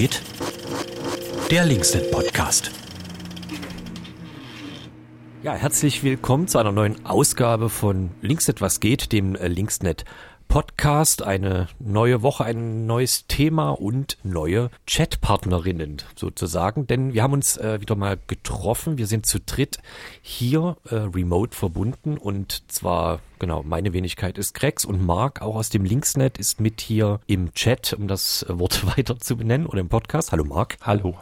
geht? Der Linksnet Podcast. Ja, herzlich willkommen zu einer neuen Ausgabe von Linksnet was geht, dem äh, Linksnet Podcast, eine neue Woche, ein neues Thema und neue Chatpartnerinnen sozusagen, denn wir haben uns äh, wieder mal getroffen. Wir sind zu dritt hier äh, remote verbunden und zwar genau, meine Wenigkeit ist Grex und Marc auch aus dem Linksnet ist mit hier im Chat, um das Wort weiter zu benennen oder im Podcast. Hallo Marc. Hallo.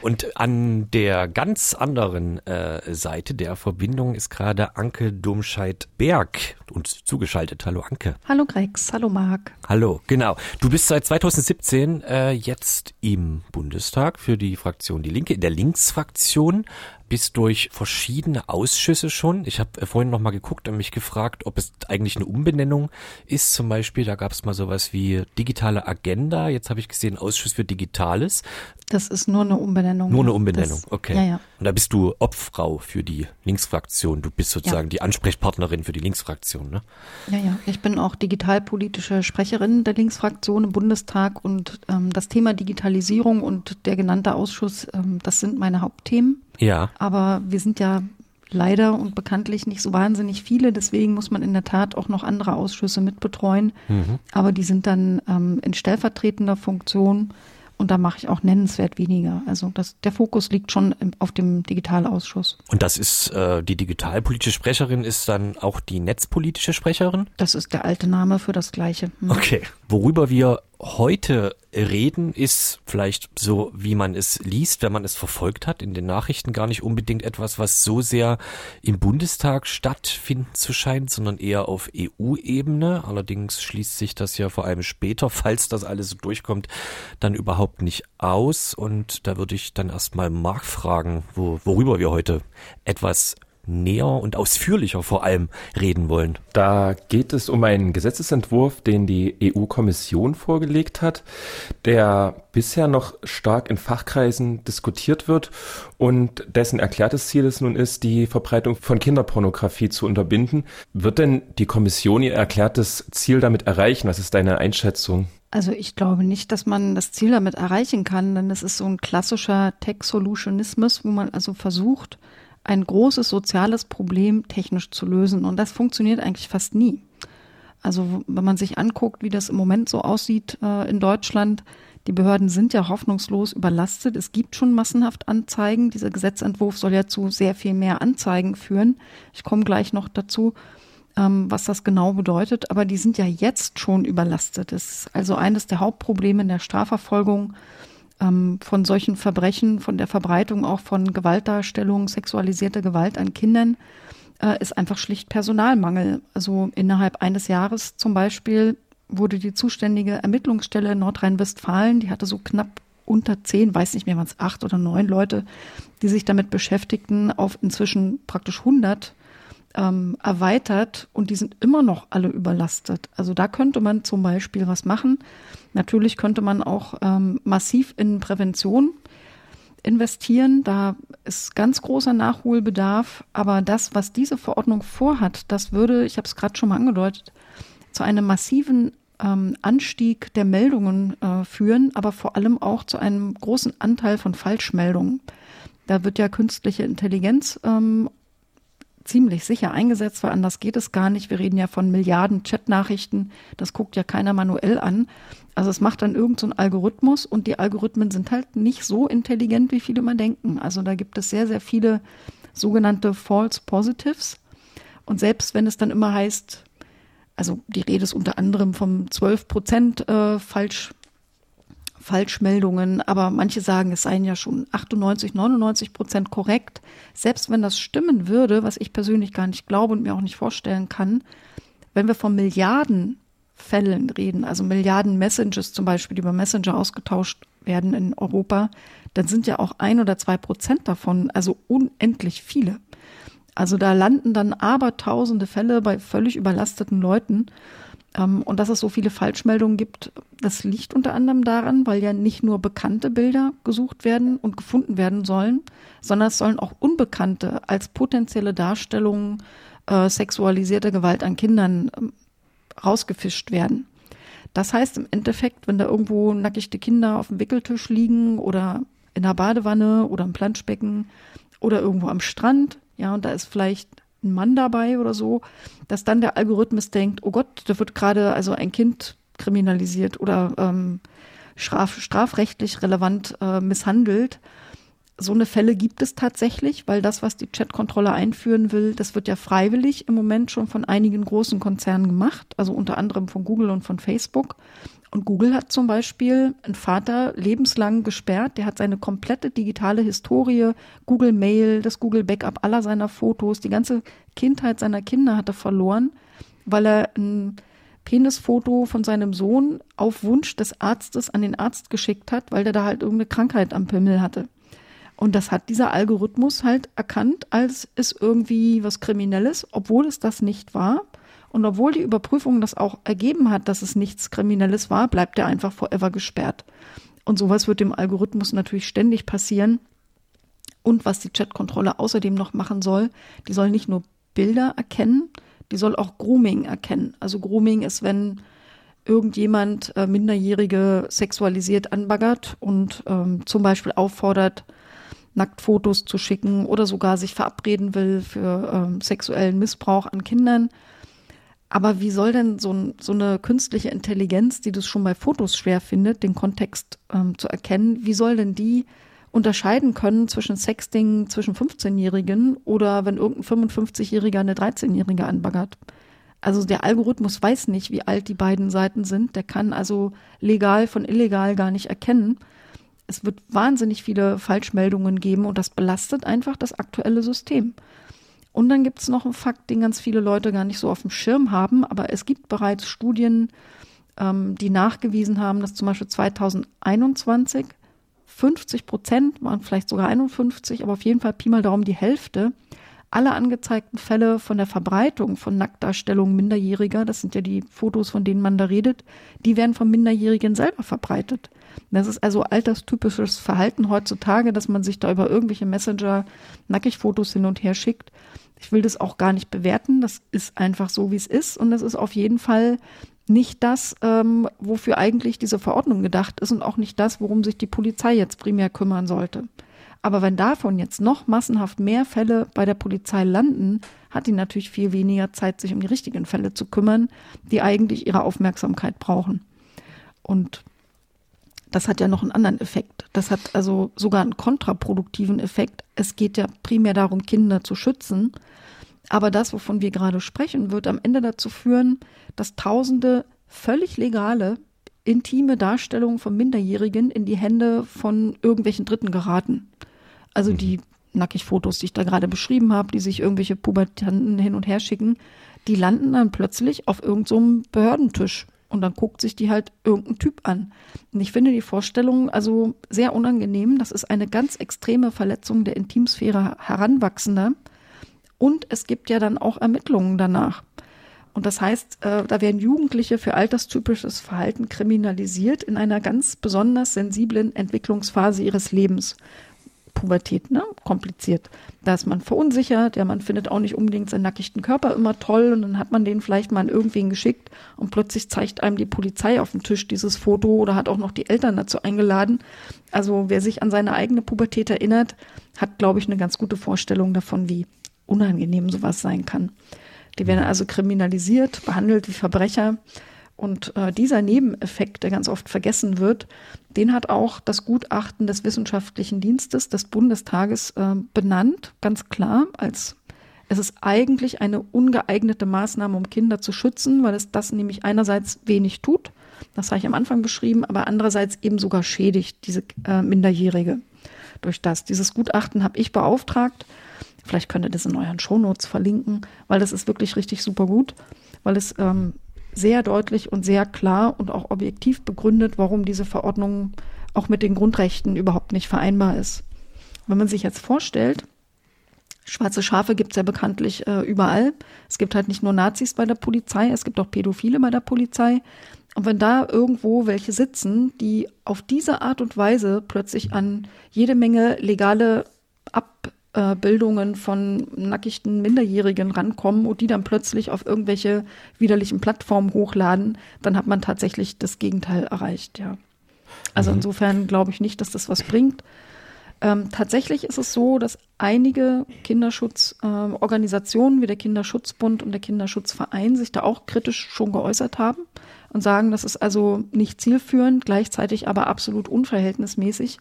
Und an der ganz anderen äh, Seite der Verbindung ist gerade Anke Domscheit-Berg uns zugeschaltet. Hallo Anke. Hallo Grex, hallo Marc. Hallo, genau. Du bist seit 2017 äh, jetzt im Bundestag für die Fraktion Die Linke, in der Linksfraktion bist durch verschiedene Ausschüsse schon. Ich habe äh, vorhin noch mal geguckt und mich gefragt, ob es eigentlich eine Umbenennung ist. Zum Beispiel, da gab es mal sowas wie digitale Agenda. Jetzt habe ich gesehen, Ausschuss für Digitales. Das ist nur eine Umbenennung. Nur eine Umbenennung, das, okay. Ja, ja. Und da bist du Obfrau für die Linksfraktion. Du bist sozusagen ja. die Ansprechpartnerin für die Linksfraktion, ne? Ja, ja. Ich bin auch digitalpolitische Sprecherin der Linksfraktion im Bundestag und ähm, das Thema Digitalisierung und der genannte Ausschuss, ähm, das sind meine Hauptthemen. Ja. Aber wir sind ja leider und bekanntlich nicht so wahnsinnig viele. Deswegen muss man in der Tat auch noch andere Ausschüsse mitbetreuen. Mhm. Aber die sind dann ähm, in stellvertretender Funktion und da mache ich auch nennenswert weniger. Also das, der Fokus liegt schon im, auf dem Digitalausschuss. Und das ist äh, die digitalpolitische Sprecherin ist dann auch die netzpolitische Sprecherin? Das ist der alte Name für das Gleiche. Hm. Okay. Worüber wir heute reden, ist vielleicht so, wie man es liest, wenn man es verfolgt hat, in den Nachrichten gar nicht unbedingt etwas, was so sehr im Bundestag stattfinden zu scheint, sondern eher auf EU-Ebene. Allerdings schließt sich das ja vor allem später, falls das alles so durchkommt, dann überhaupt nicht aus. Und da würde ich dann erstmal Marc fragen, wo, worüber wir heute etwas näher und ausführlicher vor allem reden wollen. Da geht es um einen Gesetzesentwurf, den die EU-Kommission vorgelegt hat, der bisher noch stark in Fachkreisen diskutiert wird und dessen erklärtes Ziel es nun ist, die Verbreitung von Kinderpornografie zu unterbinden. Wird denn die Kommission ihr erklärtes Ziel damit erreichen? Was ist deine Einschätzung? Also ich glaube nicht, dass man das Ziel damit erreichen kann, denn es ist so ein klassischer Tech-Solutionismus, wo man also versucht, ein großes soziales Problem technisch zu lösen. Und das funktioniert eigentlich fast nie. Also wenn man sich anguckt, wie das im Moment so aussieht äh, in Deutschland, die Behörden sind ja hoffnungslos überlastet. Es gibt schon massenhaft Anzeigen. Dieser Gesetzentwurf soll ja zu sehr viel mehr Anzeigen führen. Ich komme gleich noch dazu, ähm, was das genau bedeutet. Aber die sind ja jetzt schon überlastet. Das ist also eines der Hauptprobleme in der Strafverfolgung ähm, von solchen Verbrechen, von der Verbreitung auch von Gewaltdarstellungen, sexualisierter Gewalt an Kindern, äh, ist einfach schlicht Personalmangel. Also innerhalb eines Jahres zum Beispiel wurde die zuständige Ermittlungsstelle in Nordrhein-Westfalen, die hatte so knapp unter zehn, weiß nicht mehr, waren es acht oder neun Leute, die sich damit beschäftigten, auf inzwischen praktisch 100 ähm, erweitert und die sind immer noch alle überlastet. Also da könnte man zum Beispiel was machen. Natürlich könnte man auch ähm, massiv in Prävention investieren. Da ist ganz großer Nachholbedarf. Aber das, was diese Verordnung vorhat, das würde, ich habe es gerade schon mal angedeutet, zu einem massiven ähm, Anstieg der Meldungen äh, führen, aber vor allem auch zu einem großen Anteil von Falschmeldungen. Da wird ja künstliche Intelligenz ähm, ziemlich sicher eingesetzt, weil anders geht es gar nicht. Wir reden ja von Milliarden Chatnachrichten. Das guckt ja keiner manuell an. Also es macht dann irgendein so Algorithmus und die Algorithmen sind halt nicht so intelligent, wie viele mal denken. Also da gibt es sehr, sehr viele sogenannte False Positives. Und selbst wenn es dann immer heißt, also die Rede ist unter anderem vom 12 Prozent äh, falsch Falschmeldungen, aber manche sagen, es seien ja schon 98, 99 Prozent korrekt. Selbst wenn das stimmen würde, was ich persönlich gar nicht glaube und mir auch nicht vorstellen kann, wenn wir von Milliarden Fällen reden, also Milliarden Messages zum Beispiel, die über Messenger ausgetauscht werden in Europa, dann sind ja auch ein oder zwei Prozent davon, also unendlich viele. Also da landen dann abertausende Fälle bei völlig überlasteten Leuten. Ähm, und dass es so viele Falschmeldungen gibt, das liegt unter anderem daran, weil ja nicht nur bekannte Bilder gesucht werden und gefunden werden sollen, sondern es sollen auch unbekannte als potenzielle Darstellungen äh, sexualisierter Gewalt an Kindern äh, rausgefischt werden. Das heißt im Endeffekt, wenn da irgendwo nackigte Kinder auf dem Wickeltisch liegen oder in der Badewanne oder im Planschbecken oder irgendwo am Strand, ja, und da ist vielleicht ein Mann dabei oder so, dass dann der Algorithmus denkt, oh Gott, da wird gerade also ein Kind kriminalisiert oder ähm, straf, strafrechtlich relevant äh, misshandelt. So eine Fälle gibt es tatsächlich, weil das, was die Chatkontrolle einführen will, das wird ja freiwillig im Moment schon von einigen großen Konzernen gemacht, also unter anderem von Google und von Facebook. Und Google hat zum Beispiel einen Vater lebenslang gesperrt. Der hat seine komplette digitale Historie, Google Mail, das Google Backup aller seiner Fotos, die ganze Kindheit seiner Kinder hat er verloren, weil er ein Penisfoto von seinem Sohn auf Wunsch des Arztes an den Arzt geschickt hat, weil der da halt irgendeine Krankheit am Pimmel hatte. Und das hat dieser Algorithmus halt erkannt als ist irgendwie was Kriminelles, obwohl es das nicht war. Und obwohl die Überprüfung das auch ergeben hat, dass es nichts Kriminelles war, bleibt er einfach forever gesperrt. Und sowas wird dem Algorithmus natürlich ständig passieren. Und was die Chatkontrolle außerdem noch machen soll, die soll nicht nur Bilder erkennen, die soll auch Grooming erkennen. Also Grooming ist, wenn irgendjemand äh, Minderjährige sexualisiert anbaggert und ähm, zum Beispiel auffordert, Nacktfotos zu schicken oder sogar sich verabreden will für ähm, sexuellen Missbrauch an Kindern aber wie soll denn so, so, eine künstliche Intelligenz, die das schon bei Fotos schwer findet, den Kontext ähm, zu erkennen, wie soll denn die unterscheiden können zwischen Sexting zwischen 15-Jährigen oder wenn irgendein 55-Jähriger eine 13-Jährige anbaggert? Also der Algorithmus weiß nicht, wie alt die beiden Seiten sind. Der kann also legal von illegal gar nicht erkennen. Es wird wahnsinnig viele Falschmeldungen geben und das belastet einfach das aktuelle System. Und dann gibt es noch einen Fakt, den ganz viele Leute gar nicht so auf dem Schirm haben, aber es gibt bereits Studien, ähm, die nachgewiesen haben, dass zum Beispiel 2021 50 Prozent, waren vielleicht sogar 51, aber auf jeden Fall Pi mal Daumen die Hälfte aller angezeigten Fälle von der Verbreitung von Nacktdarstellungen Minderjähriger, das sind ja die Fotos, von denen man da redet, die werden von Minderjährigen selber verbreitet. Das ist also alterstypisches Verhalten heutzutage, dass man sich da über irgendwelche Messenger nackig Fotos hin und her schickt. Ich will das auch gar nicht bewerten. Das ist einfach so, wie es ist. Und das ist auf jeden Fall nicht das, ähm, wofür eigentlich diese Verordnung gedacht ist und auch nicht das, worum sich die Polizei jetzt primär kümmern sollte. Aber wenn davon jetzt noch massenhaft mehr Fälle bei der Polizei landen, hat die natürlich viel weniger Zeit, sich um die richtigen Fälle zu kümmern, die eigentlich ihre Aufmerksamkeit brauchen. Und das hat ja noch einen anderen Effekt. Das hat also sogar einen kontraproduktiven Effekt. Es geht ja primär darum, Kinder zu schützen. Aber das, wovon wir gerade sprechen, wird am Ende dazu führen, dass Tausende völlig legale, intime Darstellungen von Minderjährigen in die Hände von irgendwelchen Dritten geraten. Also die mhm. nackig Fotos, die ich da gerade beschrieben habe, die sich irgendwelche Pubertanten hin und her schicken, die landen dann plötzlich auf irgendeinem so Behördentisch und dann guckt sich die halt irgendein Typ an. Und ich finde die Vorstellung also sehr unangenehm. Das ist eine ganz extreme Verletzung der Intimsphäre Heranwachsender. Und es gibt ja dann auch Ermittlungen danach. Und das heißt, äh, da werden Jugendliche für alterstypisches Verhalten kriminalisiert in einer ganz besonders sensiblen Entwicklungsphase ihres Lebens. Pubertät, ne? Kompliziert. Da ist man verunsichert, ja, man findet auch nicht unbedingt seinen nackigten Körper immer toll und dann hat man den vielleicht mal an irgendwen geschickt und plötzlich zeigt einem die Polizei auf dem Tisch dieses Foto oder hat auch noch die Eltern dazu eingeladen. Also wer sich an seine eigene Pubertät erinnert, hat, glaube ich, eine ganz gute Vorstellung davon, wie unangenehm sowas sein kann. Die werden also kriminalisiert, behandelt wie Verbrecher und äh, dieser Nebeneffekt, der ganz oft vergessen wird, den hat auch das Gutachten des Wissenschaftlichen Dienstes des Bundestages äh, benannt, ganz klar, als es ist eigentlich eine ungeeignete Maßnahme, um Kinder zu schützen, weil es das nämlich einerseits wenig tut, das habe ich am Anfang beschrieben, aber andererseits eben sogar schädigt, diese äh, Minderjährige durch das. Dieses Gutachten habe ich beauftragt. Vielleicht könnt ihr das in euren Shownotes verlinken, weil das ist wirklich richtig super gut, weil es ähm, sehr deutlich und sehr klar und auch objektiv begründet, warum diese Verordnung auch mit den Grundrechten überhaupt nicht vereinbar ist. Wenn man sich jetzt vorstellt, schwarze Schafe gibt es ja bekanntlich äh, überall. Es gibt halt nicht nur Nazis bei der Polizei, es gibt auch Pädophile bei der Polizei. Und wenn da irgendwo welche sitzen, die auf diese Art und Weise plötzlich an jede Menge legale äh, Bildungen von nackigten Minderjährigen rankommen und die dann plötzlich auf irgendwelche widerlichen Plattformen hochladen, dann hat man tatsächlich das Gegenteil erreicht, ja. Also mhm. insofern glaube ich nicht, dass das was bringt. Ähm, tatsächlich ist es so, dass einige Kinderschutzorganisationen äh, wie der Kinderschutzbund und der Kinderschutzverein sich da auch kritisch schon geäußert haben und sagen, das ist also nicht zielführend, gleichzeitig aber absolut unverhältnismäßig.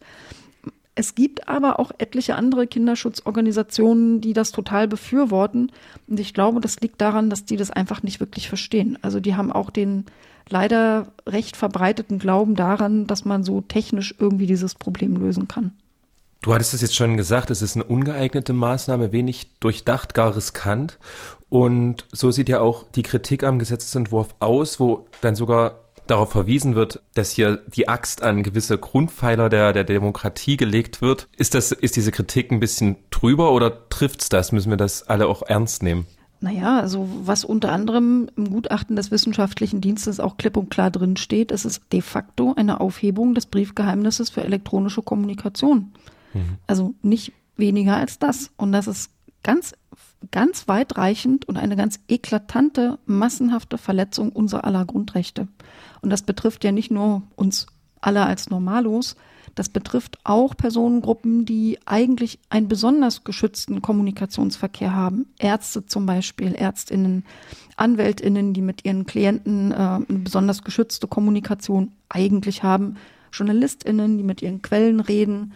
Es gibt aber auch etliche andere Kinderschutzorganisationen, die das total befürworten. Und ich glaube, das liegt daran, dass die das einfach nicht wirklich verstehen. Also die haben auch den leider recht verbreiteten Glauben daran, dass man so technisch irgendwie dieses Problem lösen kann. Du hattest es jetzt schon gesagt, es ist eine ungeeignete Maßnahme, wenig durchdacht, gar riskant. Und so sieht ja auch die Kritik am Gesetzentwurf aus, wo dann sogar darauf verwiesen wird, dass hier die Axt an gewisse Grundpfeiler der, der Demokratie gelegt wird. Ist das, ist diese Kritik ein bisschen drüber oder trifft's das? Müssen wir das alle auch ernst nehmen? Naja, also was unter anderem im Gutachten des wissenschaftlichen Dienstes auch klipp und klar drin steht, es ist de facto eine Aufhebung des Briefgeheimnisses für elektronische Kommunikation. Mhm. Also nicht weniger als das. Und das ist ganz, ganz weitreichend und eine ganz eklatante, massenhafte Verletzung unserer aller Grundrechte. Und das betrifft ja nicht nur uns alle als Normalos, das betrifft auch Personengruppen, die eigentlich einen besonders geschützten Kommunikationsverkehr haben. Ärzte zum Beispiel, Ärztinnen, Anwältinnen, die mit ihren Klienten äh, eine besonders geschützte Kommunikation eigentlich haben. Journalistinnen, die mit ihren Quellen reden,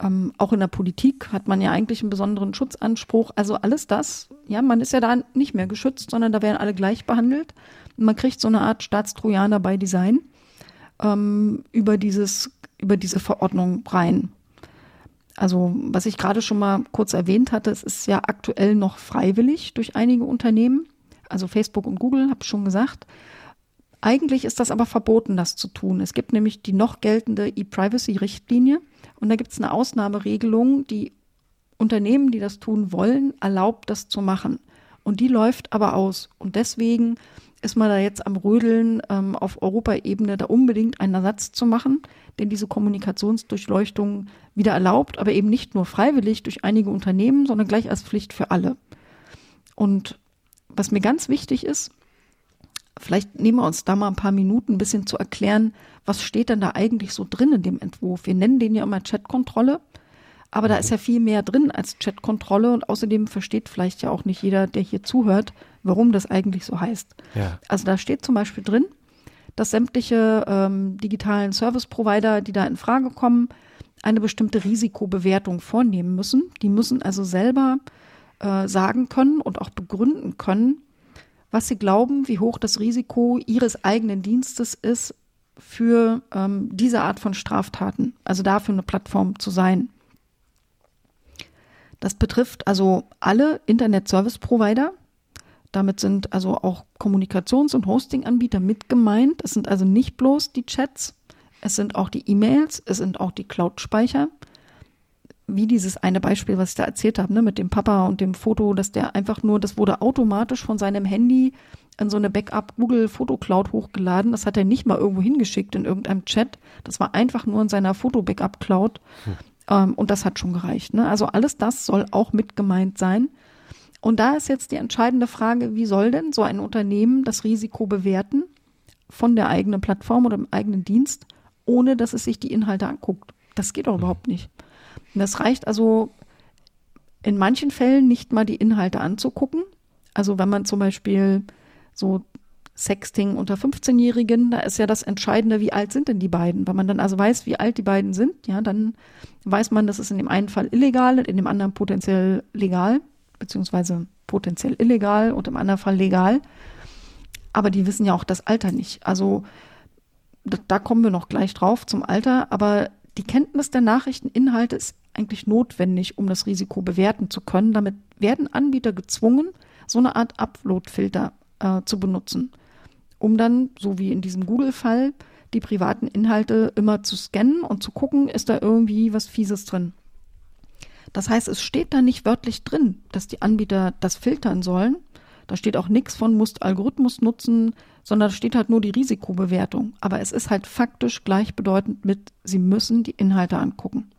ähm, auch in der Politik hat man ja eigentlich einen besonderen Schutzanspruch. Also alles das, ja, man ist ja da nicht mehr geschützt, sondern da werden alle gleich behandelt. man kriegt so eine Art Staatstrojaner bei Design ähm, über dieses, über diese Verordnung rein. Also, was ich gerade schon mal kurz erwähnt hatte, es ist ja aktuell noch freiwillig durch einige Unternehmen. Also Facebook und Google, habe ich schon gesagt. Eigentlich ist das aber verboten, das zu tun. Es gibt nämlich die noch geltende E-Privacy-Richtlinie und da gibt es eine Ausnahmeregelung, die Unternehmen, die das tun wollen, erlaubt, das zu machen. Und die läuft aber aus. Und deswegen ist man da jetzt am Rödeln, ähm, auf Europaebene da unbedingt einen Ersatz zu machen, den diese Kommunikationsdurchleuchtung wieder erlaubt, aber eben nicht nur freiwillig durch einige Unternehmen, sondern gleich als Pflicht für alle. Und was mir ganz wichtig ist, Vielleicht nehmen wir uns da mal ein paar Minuten ein bisschen zu erklären, was steht denn da eigentlich so drin in dem Entwurf. Wir nennen den ja immer Chatkontrolle, aber da ist ja viel mehr drin als Chatkontrolle und außerdem versteht vielleicht ja auch nicht jeder, der hier zuhört, warum das eigentlich so heißt. Ja. Also da steht zum Beispiel drin, dass sämtliche ähm, digitalen Service-Provider, die da in Frage kommen, eine bestimmte Risikobewertung vornehmen müssen. Die müssen also selber äh, sagen können und auch begründen können, was sie glauben, wie hoch das Risiko ihres eigenen Dienstes ist für ähm, diese Art von Straftaten, also dafür eine Plattform zu sein. Das betrifft also alle Internet-Service-Provider. Damit sind also auch Kommunikations- und Hosting-Anbieter mit gemeint. Es sind also nicht bloß die Chats, es sind auch die E-Mails, es sind auch die Cloud-Speicher, wie dieses eine Beispiel, was ich da erzählt habe, ne, mit dem Papa und dem Foto, dass der einfach nur, das wurde automatisch von seinem Handy in so eine Backup Google Foto Cloud hochgeladen. Das hat er nicht mal irgendwo hingeschickt in irgendeinem Chat. Das war einfach nur in seiner Foto Backup Cloud. Hm. Ähm, und das hat schon gereicht. Ne? Also alles das soll auch mit gemeint sein. Und da ist jetzt die entscheidende Frage, wie soll denn so ein Unternehmen das Risiko bewerten von der eigenen Plattform oder dem eigenen Dienst, ohne dass es sich die Inhalte anguckt? Das geht doch überhaupt nicht. Das reicht also in manchen Fällen nicht mal die Inhalte anzugucken. Also wenn man zum Beispiel so Sexting unter 15-Jährigen, da ist ja das Entscheidende, wie alt sind denn die beiden? Wenn man dann also weiß, wie alt die beiden sind, ja, dann weiß man, das ist in dem einen Fall illegal und in dem anderen potenziell legal, beziehungsweise potenziell illegal und im anderen Fall legal. Aber die wissen ja auch das Alter nicht. Also da kommen wir noch gleich drauf zum Alter, aber die Kenntnis der Nachrichteninhalte ist eigentlich notwendig, um das Risiko bewerten zu können. Damit werden Anbieter gezwungen, so eine Art Upload-Filter äh, zu benutzen, um dann, so wie in diesem Google-Fall, die privaten Inhalte immer zu scannen und zu gucken, ist da irgendwie was Fieses drin. Das heißt, es steht da nicht wörtlich drin, dass die Anbieter das filtern sollen. Da steht auch nichts von, musst Algorithmus nutzen, sondern da steht halt nur die Risikobewertung. Aber es ist halt faktisch gleichbedeutend mit, Sie müssen die Inhalte angucken.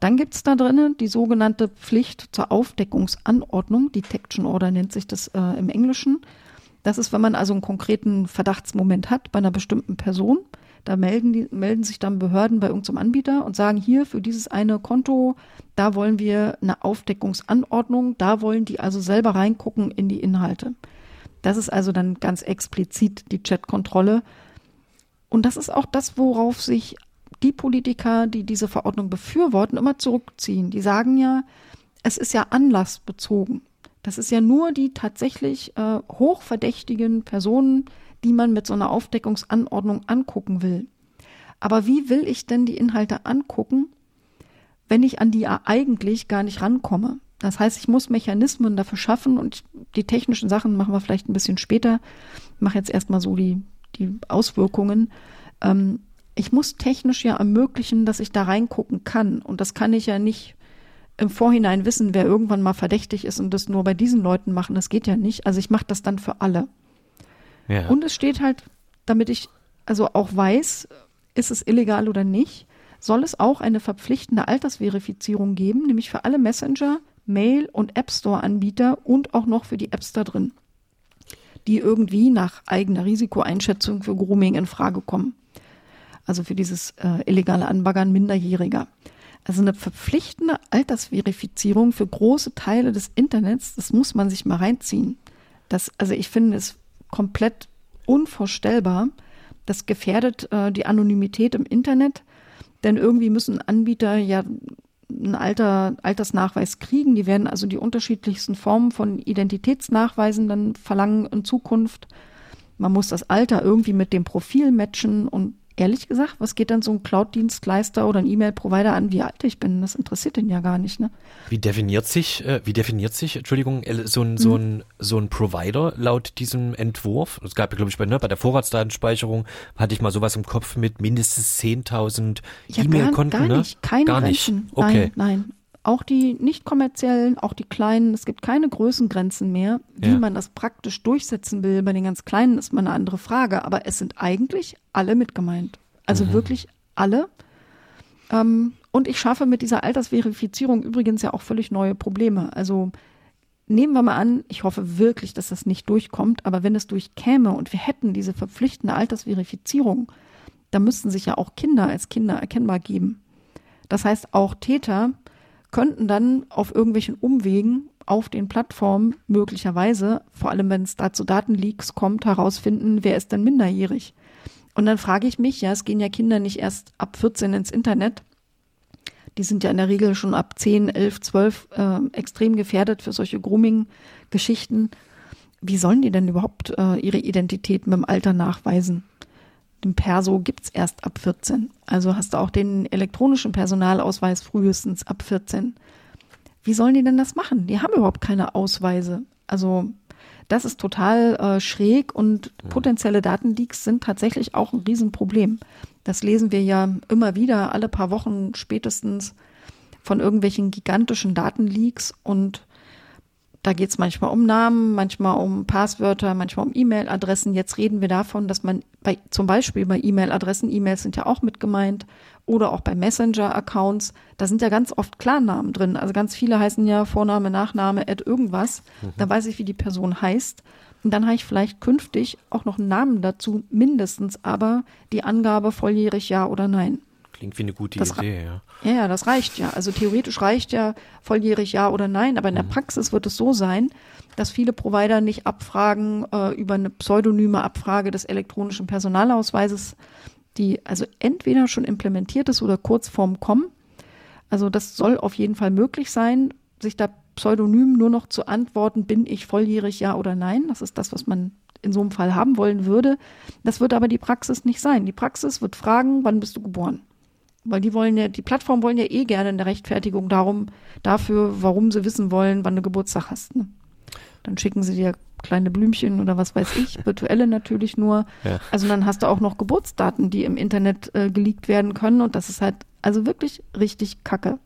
Dann gibt es da drinnen die sogenannte Pflicht zur Aufdeckungsanordnung. Detection Order nennt sich das äh, im Englischen. Das ist, wenn man also einen konkreten Verdachtsmoment hat bei einer bestimmten Person. Da melden, die, melden sich dann Behörden bei irgendeinem Anbieter und sagen, hier für dieses eine Konto, da wollen wir eine Aufdeckungsanordnung, da wollen die also selber reingucken in die Inhalte. Das ist also dann ganz explizit die Chatkontrolle. Und das ist auch das, worauf sich die Politiker, die diese Verordnung befürworten, immer zurückziehen. Die sagen ja, es ist ja anlassbezogen. Das ist ja nur die tatsächlich äh, hochverdächtigen Personen, die man mit so einer Aufdeckungsanordnung angucken will. Aber wie will ich denn die Inhalte angucken, wenn ich an die eigentlich gar nicht rankomme? Das heißt, ich muss Mechanismen dafür schaffen und die technischen Sachen machen wir vielleicht ein bisschen später. Ich mache jetzt erstmal so die, die Auswirkungen. Ähm, ich muss technisch ja ermöglichen, dass ich da reingucken kann. Und das kann ich ja nicht im Vorhinein wissen, wer irgendwann mal verdächtig ist und das nur bei diesen Leuten machen. Das geht ja nicht. Also ich mache das dann für alle. Ja. Und es steht halt, damit ich also auch weiß, ist es illegal oder nicht, soll es auch eine verpflichtende Altersverifizierung geben, nämlich für alle Messenger, Mail- und App Store-Anbieter und auch noch für die Apps da drin, die irgendwie nach eigener Risikoeinschätzung für Grooming in Frage kommen. Also für dieses äh, illegale Anbaggern Minderjähriger. Also eine verpflichtende Altersverifizierung für große Teile des Internets, das muss man sich mal reinziehen. Das, also ich finde es komplett unvorstellbar. Das gefährdet äh, die Anonymität im Internet, denn irgendwie müssen Anbieter ja einen Alter, Altersnachweis kriegen. Die werden also die unterschiedlichsten Formen von Identitätsnachweisen dann verlangen in Zukunft. Man muss das Alter irgendwie mit dem Profil matchen und ehrlich gesagt, was geht dann so ein Cloud-Dienstleister oder ein E-Mail-Provider an, wie alt ich bin? Das interessiert den ja gar nicht, ne? Wie definiert sich, äh, wie definiert sich, Entschuldigung, so ein, so ein, so ein Provider laut diesem Entwurf? Es gab, glaube ich, bei, ne, bei der Vorratsdatenspeicherung hatte ich mal sowas im Kopf mit mindestens 10.000 E-Mail-Konten, gar, gar ne? Nicht, keine gar Grenzen. nicht. Okay. Nein, nein. Auch die nicht kommerziellen, auch die kleinen, es gibt keine Größengrenzen mehr. Wie Ja. man das praktisch durchsetzen will, bei den ganz kleinen ist mal eine andere Frage. Aber es sind eigentlich alle mit gemeint. Also Mhm. wirklich alle. Ähm, und ich schaffe mit dieser Altersverifizierung übrigens ja auch völlig neue Probleme. Also nehmen wir mal an, ich hoffe wirklich, dass das nicht durchkommt, aber wenn es durchkäme und wir hätten diese verpflichtende Altersverifizierung, dann müssten sich ja auch Kinder als Kinder erkennbar geben. Das heißt, auch Täter könnten dann auf irgendwelchen Umwegen auf den Plattformen möglicherweise, vor allem wenn es da zu Datenleaks kommt, herausfinden, wer ist denn minderjährig. Und dann frage ich mich, ja, es gehen ja Kinder nicht erst ab 14 ins Internet. Die sind ja in der Regel schon ab 10, 11, 12 äh, extrem gefährdet für solche Grooming-Geschichten. Wie sollen die denn überhaupt äh, ihre Identität mit dem Alter nachweisen? Den Perso gibt's erst ab 14. Also hast du auch den elektronischen Personalausweis frühestens ab 14. Wie sollen die denn das machen? Die haben überhaupt keine Ausweise. Also das ist total äh, schräg und potenzielle Datenleaks sind tatsächlich auch ein Riesenproblem. Das lesen wir ja immer wieder, alle paar Wochen spätestens von irgendwelchen gigantischen Datenleaks und da geht es manchmal um Namen, manchmal um Passwörter, manchmal um E-Mail-Adressen. Jetzt reden wir davon, dass man bei, zum Beispiel bei E-Mail-Adressen, E-Mails sind ja auch mit gemeint, oder auch bei Messenger-Accounts, da sind ja ganz oft Klarnamen drin. Also ganz viele heißen ja Vorname, Nachname, Ad irgendwas. Da weiß ich, wie die Person heißt. Und dann habe ich vielleicht künftig auch noch einen Namen dazu, mindestens aber die Angabe volljährig ja oder nein. Klingt wie eine gute Das Idee, ja. Ja, ja, das reicht ja. Also theoretisch reicht ja volljährig ja oder nein, aber in der Praxis wird es so sein, dass viele Provider nicht abfragen äh, über eine pseudonyme Abfrage des elektronischen Personalausweises, die also entweder schon implementiert ist oder kurz vorm Kommen. Also das soll auf jeden Fall möglich sein, sich da pseudonym nur noch zu antworten, bin ich volljährig ja oder nein. Das ist das, was man in so einem Fall haben wollen würde. Das wird aber die Praxis nicht sein. Die Praxis wird fragen, wann bist du geboren? Weil die wollen ja, die Plattformen wollen ja eh gerne eine Rechtfertigung darum, dafür, warum sie wissen wollen, wann du Geburtstag hast. Ne? Dann schicken sie dir kleine Blümchen oder was weiß ich, virtuelle natürlich nur. Ja. Also dann hast du auch noch Geburtsdaten, die im Internet äh, geleakt werden können und das ist halt also wirklich richtig kacke.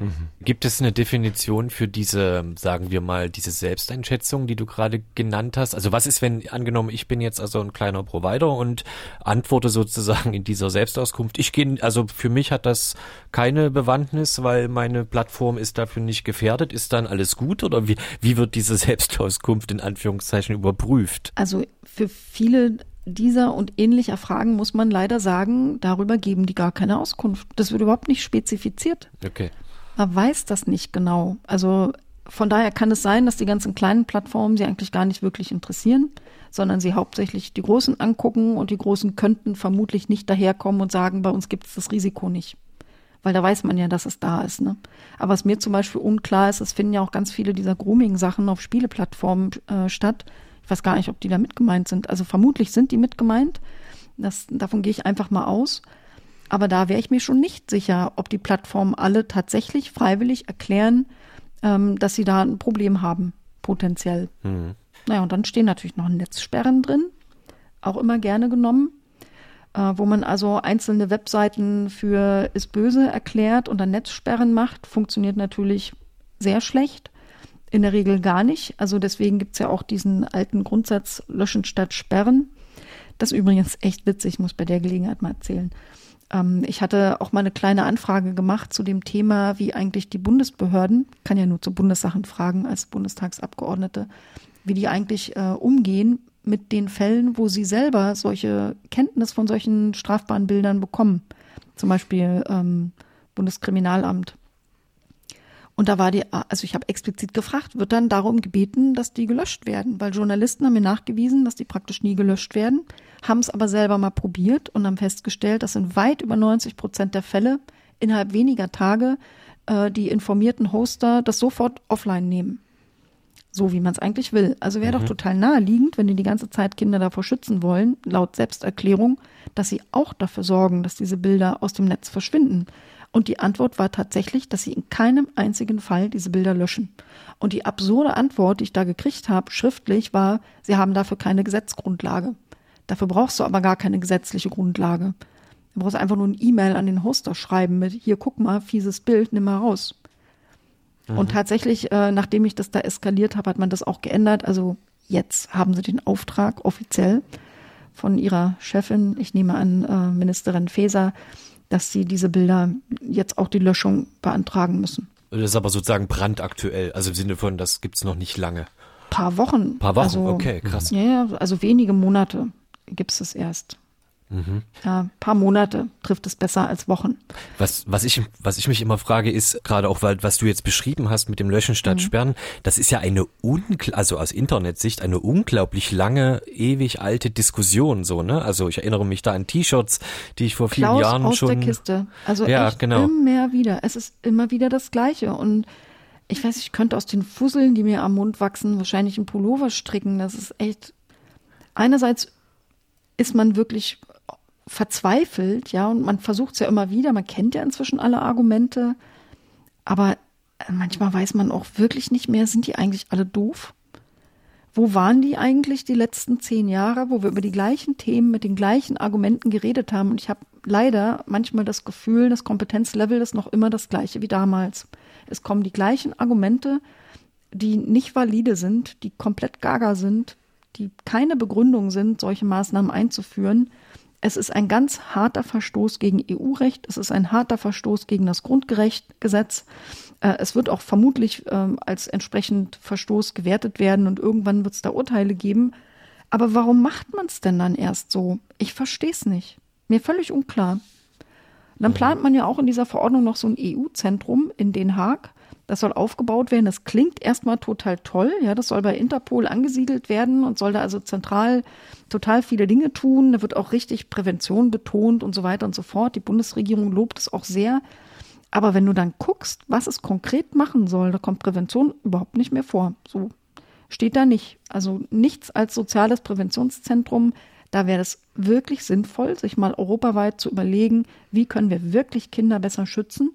Mhm. Gibt es eine Definition für diese, sagen wir mal, diese Selbsteinschätzung, die du gerade genannt hast? Also was ist, wenn angenommen, ich bin jetzt also ein kleiner Provider und antworte sozusagen in dieser Selbstauskunft, ich gehe, also für mich hat das keine Bewandtnis, weil meine Plattform ist dafür nicht gefährdet. Ist dann alles gut oder wie, wie wird diese Selbstauskunft in Anführungszeichen überprüft? Also für viele dieser und ähnlicher Fragen muss man leider sagen, darüber geben die gar keine Auskunft. Das wird überhaupt nicht spezifiziert. Okay. Man weiß das nicht genau. Also von daher kann es sein, dass die ganzen kleinen Plattformen sie eigentlich gar nicht wirklich interessieren, sondern sie hauptsächlich die Großen angucken und die Großen könnten vermutlich nicht daherkommen und sagen, bei uns gibt es das Risiko nicht. Weil da weiß man ja, dass es da ist. Ne? Aber was mir zum Beispiel unklar ist, es finden ja auch ganz viele dieser Grooming-Sachen auf Spieleplattformen äh, statt. Ich weiß gar nicht, ob die da mitgemeint sind. Also vermutlich sind die mitgemeint. Das, davon gehe ich einfach mal aus. Aber da wäre ich mir schon nicht sicher, ob die Plattformen alle tatsächlich freiwillig erklären, ähm, dass sie da ein Problem haben, potenziell. Mhm. Naja, und dann stehen natürlich noch Netzsperren drin, auch immer gerne genommen, äh, wo man also einzelne Webseiten für ist böse erklärt und dann Netzsperren macht, funktioniert natürlich sehr schlecht. In der Regel gar nicht. Also deswegen gibt es ja auch diesen alten Grundsatz löschen statt sperren. Das ist übrigens echt witzig, muss bei der Gelegenheit mal erzählen. Ähm, ich hatte auch mal eine kleine Anfrage gemacht zu dem Thema, wie eigentlich die Bundesbehörden, kann ja nur zu Bundessachen fragen als Bundestagsabgeordnete, wie die eigentlich äh, umgehen mit den Fällen, wo sie selber solche Kenntnis von solchen strafbaren Bildern bekommen. Zum Beispiel ähm, Bundeskriminalamt. Und da war die, also ich habe explizit gefragt, wird dann darum gebeten, dass die gelöscht werden, weil Journalisten haben mir nachgewiesen, dass die praktisch nie gelöscht werden haben es aber selber mal probiert und haben festgestellt, dass in weit über 90 Prozent der Fälle innerhalb weniger Tage äh, die informierten Hoster das sofort offline nehmen. So wie man es eigentlich will. Also wäre mhm. doch total naheliegend, wenn die die ganze Zeit Kinder davor schützen wollen, laut Selbsterklärung, dass sie auch dafür sorgen, dass diese Bilder aus dem Netz verschwinden. Und die Antwort war tatsächlich, dass sie in keinem einzigen Fall diese Bilder löschen. Und die absurde Antwort, die ich da gekriegt habe, schriftlich, war, sie haben dafür keine Gesetzgrundlage. Dafür brauchst du aber gar keine gesetzliche Grundlage. Du brauchst einfach nur ein E-Mail an den Hoster schreiben mit, hier, guck mal, fieses Bild, nimm mal raus. Mhm. Und tatsächlich, äh, nachdem ich das da eskaliert habe, hat man das auch geändert. Also jetzt haben sie den Auftrag offiziell von ihrer Chefin, ich nehme an, äh, Ministerin Faeser, dass sie diese Bilder jetzt auch die Löschung beantragen müssen. Das ist aber sozusagen brandaktuell, also im Sinne von, das gibt's noch nicht lange. Paar Wochen. Paar Wochen, also, okay, krass. Ja, also wenige Monate gibt es es erst. Mhm. Ja, paar Monate trifft es besser als Wochen. Was, was ich, was ich mich immer frage, ist gerade auch, weil, was du jetzt beschrieben hast mit dem Löschen statt mhm. Sperren, das ist ja eine ungl also aus Internetsicht eine unglaublich lange, ewig alte Diskussion, so, ne? Also ich erinnere mich da an T-Shirts, die ich vor vielen Klaus Jahren aus schon. Der Kiste. Also ja, genau. immer wieder. Es ist immer wieder das Gleiche. Und ich weiß, ich könnte aus den Fusseln, die mir am Mund wachsen, wahrscheinlich einen Pullover stricken. Das ist echt einerseits ist man wirklich verzweifelt, ja, und man versucht es ja immer wieder, man kennt ja inzwischen alle Argumente, aber manchmal weiß man auch wirklich nicht mehr, sind die eigentlich alle doof? Wo waren die eigentlich die letzten zehn Jahre, wo wir über die gleichen Themen mit den gleichen Argumenten geredet haben? Und ich habe leider manchmal das Gefühl, das Kompetenzlevel ist noch immer das gleiche wie damals. Es kommen die gleichen Argumente, die nicht valide sind, die komplett gaga sind, die keine Begründung sind, solche Maßnahmen einzuführen. Es ist ein ganz harter Verstoß gegen EU-Recht. Es ist ein harter Verstoß gegen das Grundgesetz. Äh, es wird auch vermutlich ähm, als entsprechend Verstoß gewertet werden und irgendwann wird es da Urteile geben. Aber warum macht man es denn dann erst so? Ich verstehe es nicht. Mir völlig unklar. Dann plant man ja auch in dieser Verordnung noch so ein EU-Zentrum in Den Haag. Das soll aufgebaut werden. Das klingt erstmal total toll. Ja, das soll bei Interpol angesiedelt werden und soll da also zentral total viele Dinge tun. Da wird auch richtig Prävention betont und so weiter und so fort. Die Bundesregierung lobt es auch sehr. Aber wenn du dann guckst, was es konkret machen soll, da kommt Prävention überhaupt nicht mehr vor. So steht da nicht. Also nichts als soziales Präventionszentrum. Da wäre es wirklich sinnvoll, sich mal europaweit zu überlegen, wie können wir wirklich Kinder besser schützen,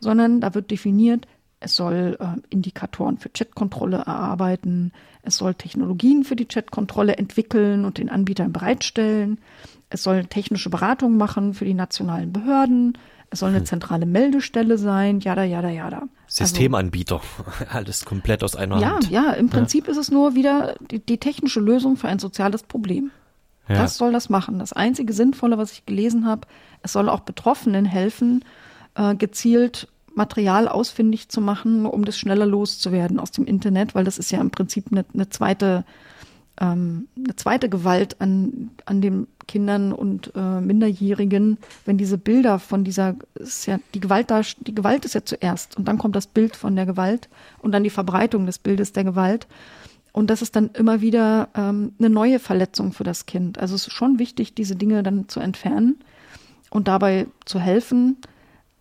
sondern da wird definiert, es soll äh, Indikatoren für Chatkontrolle erarbeiten. Es soll Technologien für die Chatkontrolle entwickeln und den Anbietern bereitstellen. Es soll technische Beratung machen für die nationalen Behörden. Es soll eine hm. zentrale Meldestelle sein, jada, jada, jada. Systemanbieter, also, alles komplett aus einer ja, Hand. Ja, ja, im Prinzip ist es nur wieder die, die technische Lösung für ein soziales Problem. Ja. Das soll das machen. Das einzige Sinnvolle, was ich gelesen habe, es soll auch Betroffenen helfen, äh, gezielt Material ausfindig zu machen, um das schneller loszuwerden aus dem Internet, weil das ist ja im Prinzip eine, eine zweite ähm, eine zweite Gewalt an, an den Kindern und äh, Minderjährigen, wenn diese Bilder von dieser, ist ja, die Gewalt da, die Gewalt ist ja zuerst und dann kommt das Bild von der Gewalt und dann die Verbreitung des Bildes der Gewalt. Und das ist dann immer wieder ähm, eine neue Verletzung für das Kind. Also es ist schon wichtig, diese Dinge dann zu entfernen und dabei zu helfen.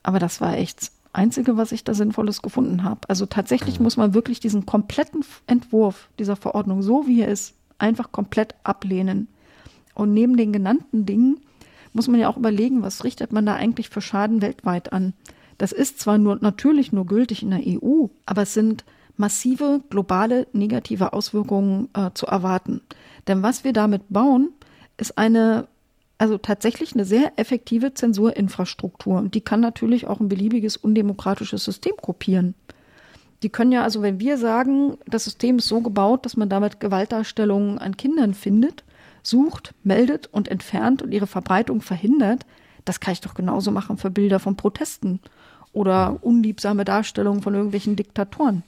Aber das war echt Einzige, was ich da Sinnvolles gefunden habe. Also tatsächlich mhm. muss man wirklich diesen kompletten Entwurf dieser Verordnung, so wie er ist, einfach komplett ablehnen. Und neben den genannten Dingen muss man ja auch überlegen, was richtet man da eigentlich für Schaden weltweit an. Das ist zwar nur natürlich nur gültig in der EU, aber es sind massive globale negative Auswirkungen äh, zu erwarten. Denn was wir damit bauen, ist eine also tatsächlich eine sehr effektive Zensurinfrastruktur. Und die kann natürlich auch ein beliebiges undemokratisches System kopieren. Die können ja, also wenn wir sagen, das System ist so gebaut, dass man damit Gewaltdarstellungen an Kindern findet, sucht, meldet und entfernt und ihre Verbreitung verhindert, das kann ich doch genauso machen für Bilder von Protesten oder unliebsame Darstellungen von irgendwelchen Diktatoren.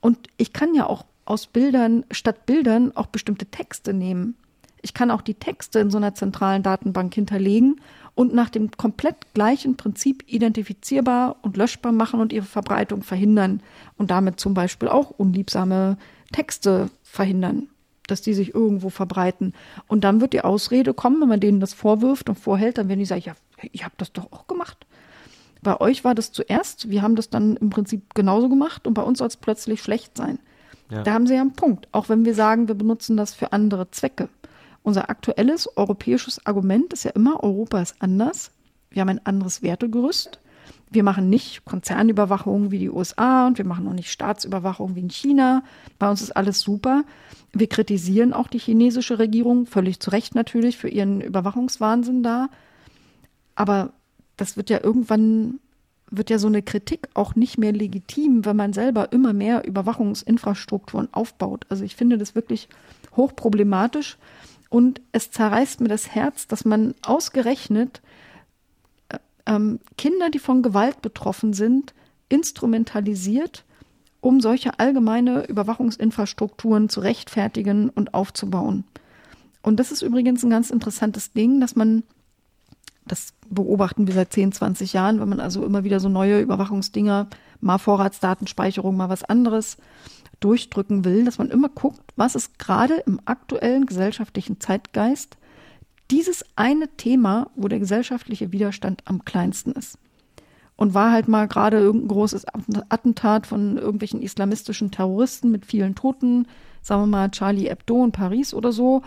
Und ich kann ja auch aus Bildern, statt Bildern auch bestimmte Texte nehmen. Ich kann auch die Texte in so einer zentralen Datenbank hinterlegen und nach dem komplett gleichen Prinzip identifizierbar und löschbar machen und ihre Verbreitung verhindern und damit zum Beispiel auch unliebsame Texte verhindern, dass die sich irgendwo verbreiten. Und dann wird die Ausrede kommen, wenn man denen das vorwirft und vorhält, dann werden die sagen, ja, ich habe das doch auch gemacht. Bei euch war das zuerst, wir haben das dann im Prinzip genauso gemacht und bei uns soll es plötzlich schlecht sein. Ja. Da haben sie ja einen Punkt, auch wenn wir sagen, wir benutzen das für andere Zwecke. Unser aktuelles europäisches Argument ist ja immer, Europa ist anders. Wir haben ein anderes Wertegerüst. Wir machen nicht Konzernüberwachung wie die USA und wir machen auch nicht Staatsüberwachung wie in China. Bei uns ist alles super. Wir kritisieren auch die chinesische Regierung, völlig zu Recht natürlich, für ihren Überwachungswahnsinn da. Aber das wird ja irgendwann, wird ja so eine Kritik auch nicht mehr legitim, wenn man selber immer mehr Überwachungsinfrastrukturen aufbaut. Also ich finde das wirklich hochproblematisch. Und es zerreißt mir das Herz, dass man ausgerechnet äh, ähm, Kinder, die von Gewalt betroffen sind, instrumentalisiert, um solche allgemeine Überwachungsinfrastrukturen zu rechtfertigen und aufzubauen. Und das ist übrigens ein ganz interessantes Ding, dass man, das beobachten wir seit 10, 20 Jahren, wenn man also immer wieder so neue Überwachungsdinger, mal Vorratsdatenspeicherung, mal was anderes, durchdrücken will, dass man immer guckt, was ist gerade im aktuellen gesellschaftlichen Zeitgeist dieses eine Thema, wo der gesellschaftliche Widerstand am kleinsten ist. Und war halt mal gerade irgendein großes Attentat von irgendwelchen islamistischen Terroristen mit vielen Toten, sagen wir mal Charlie Hebdo in Paris oder so,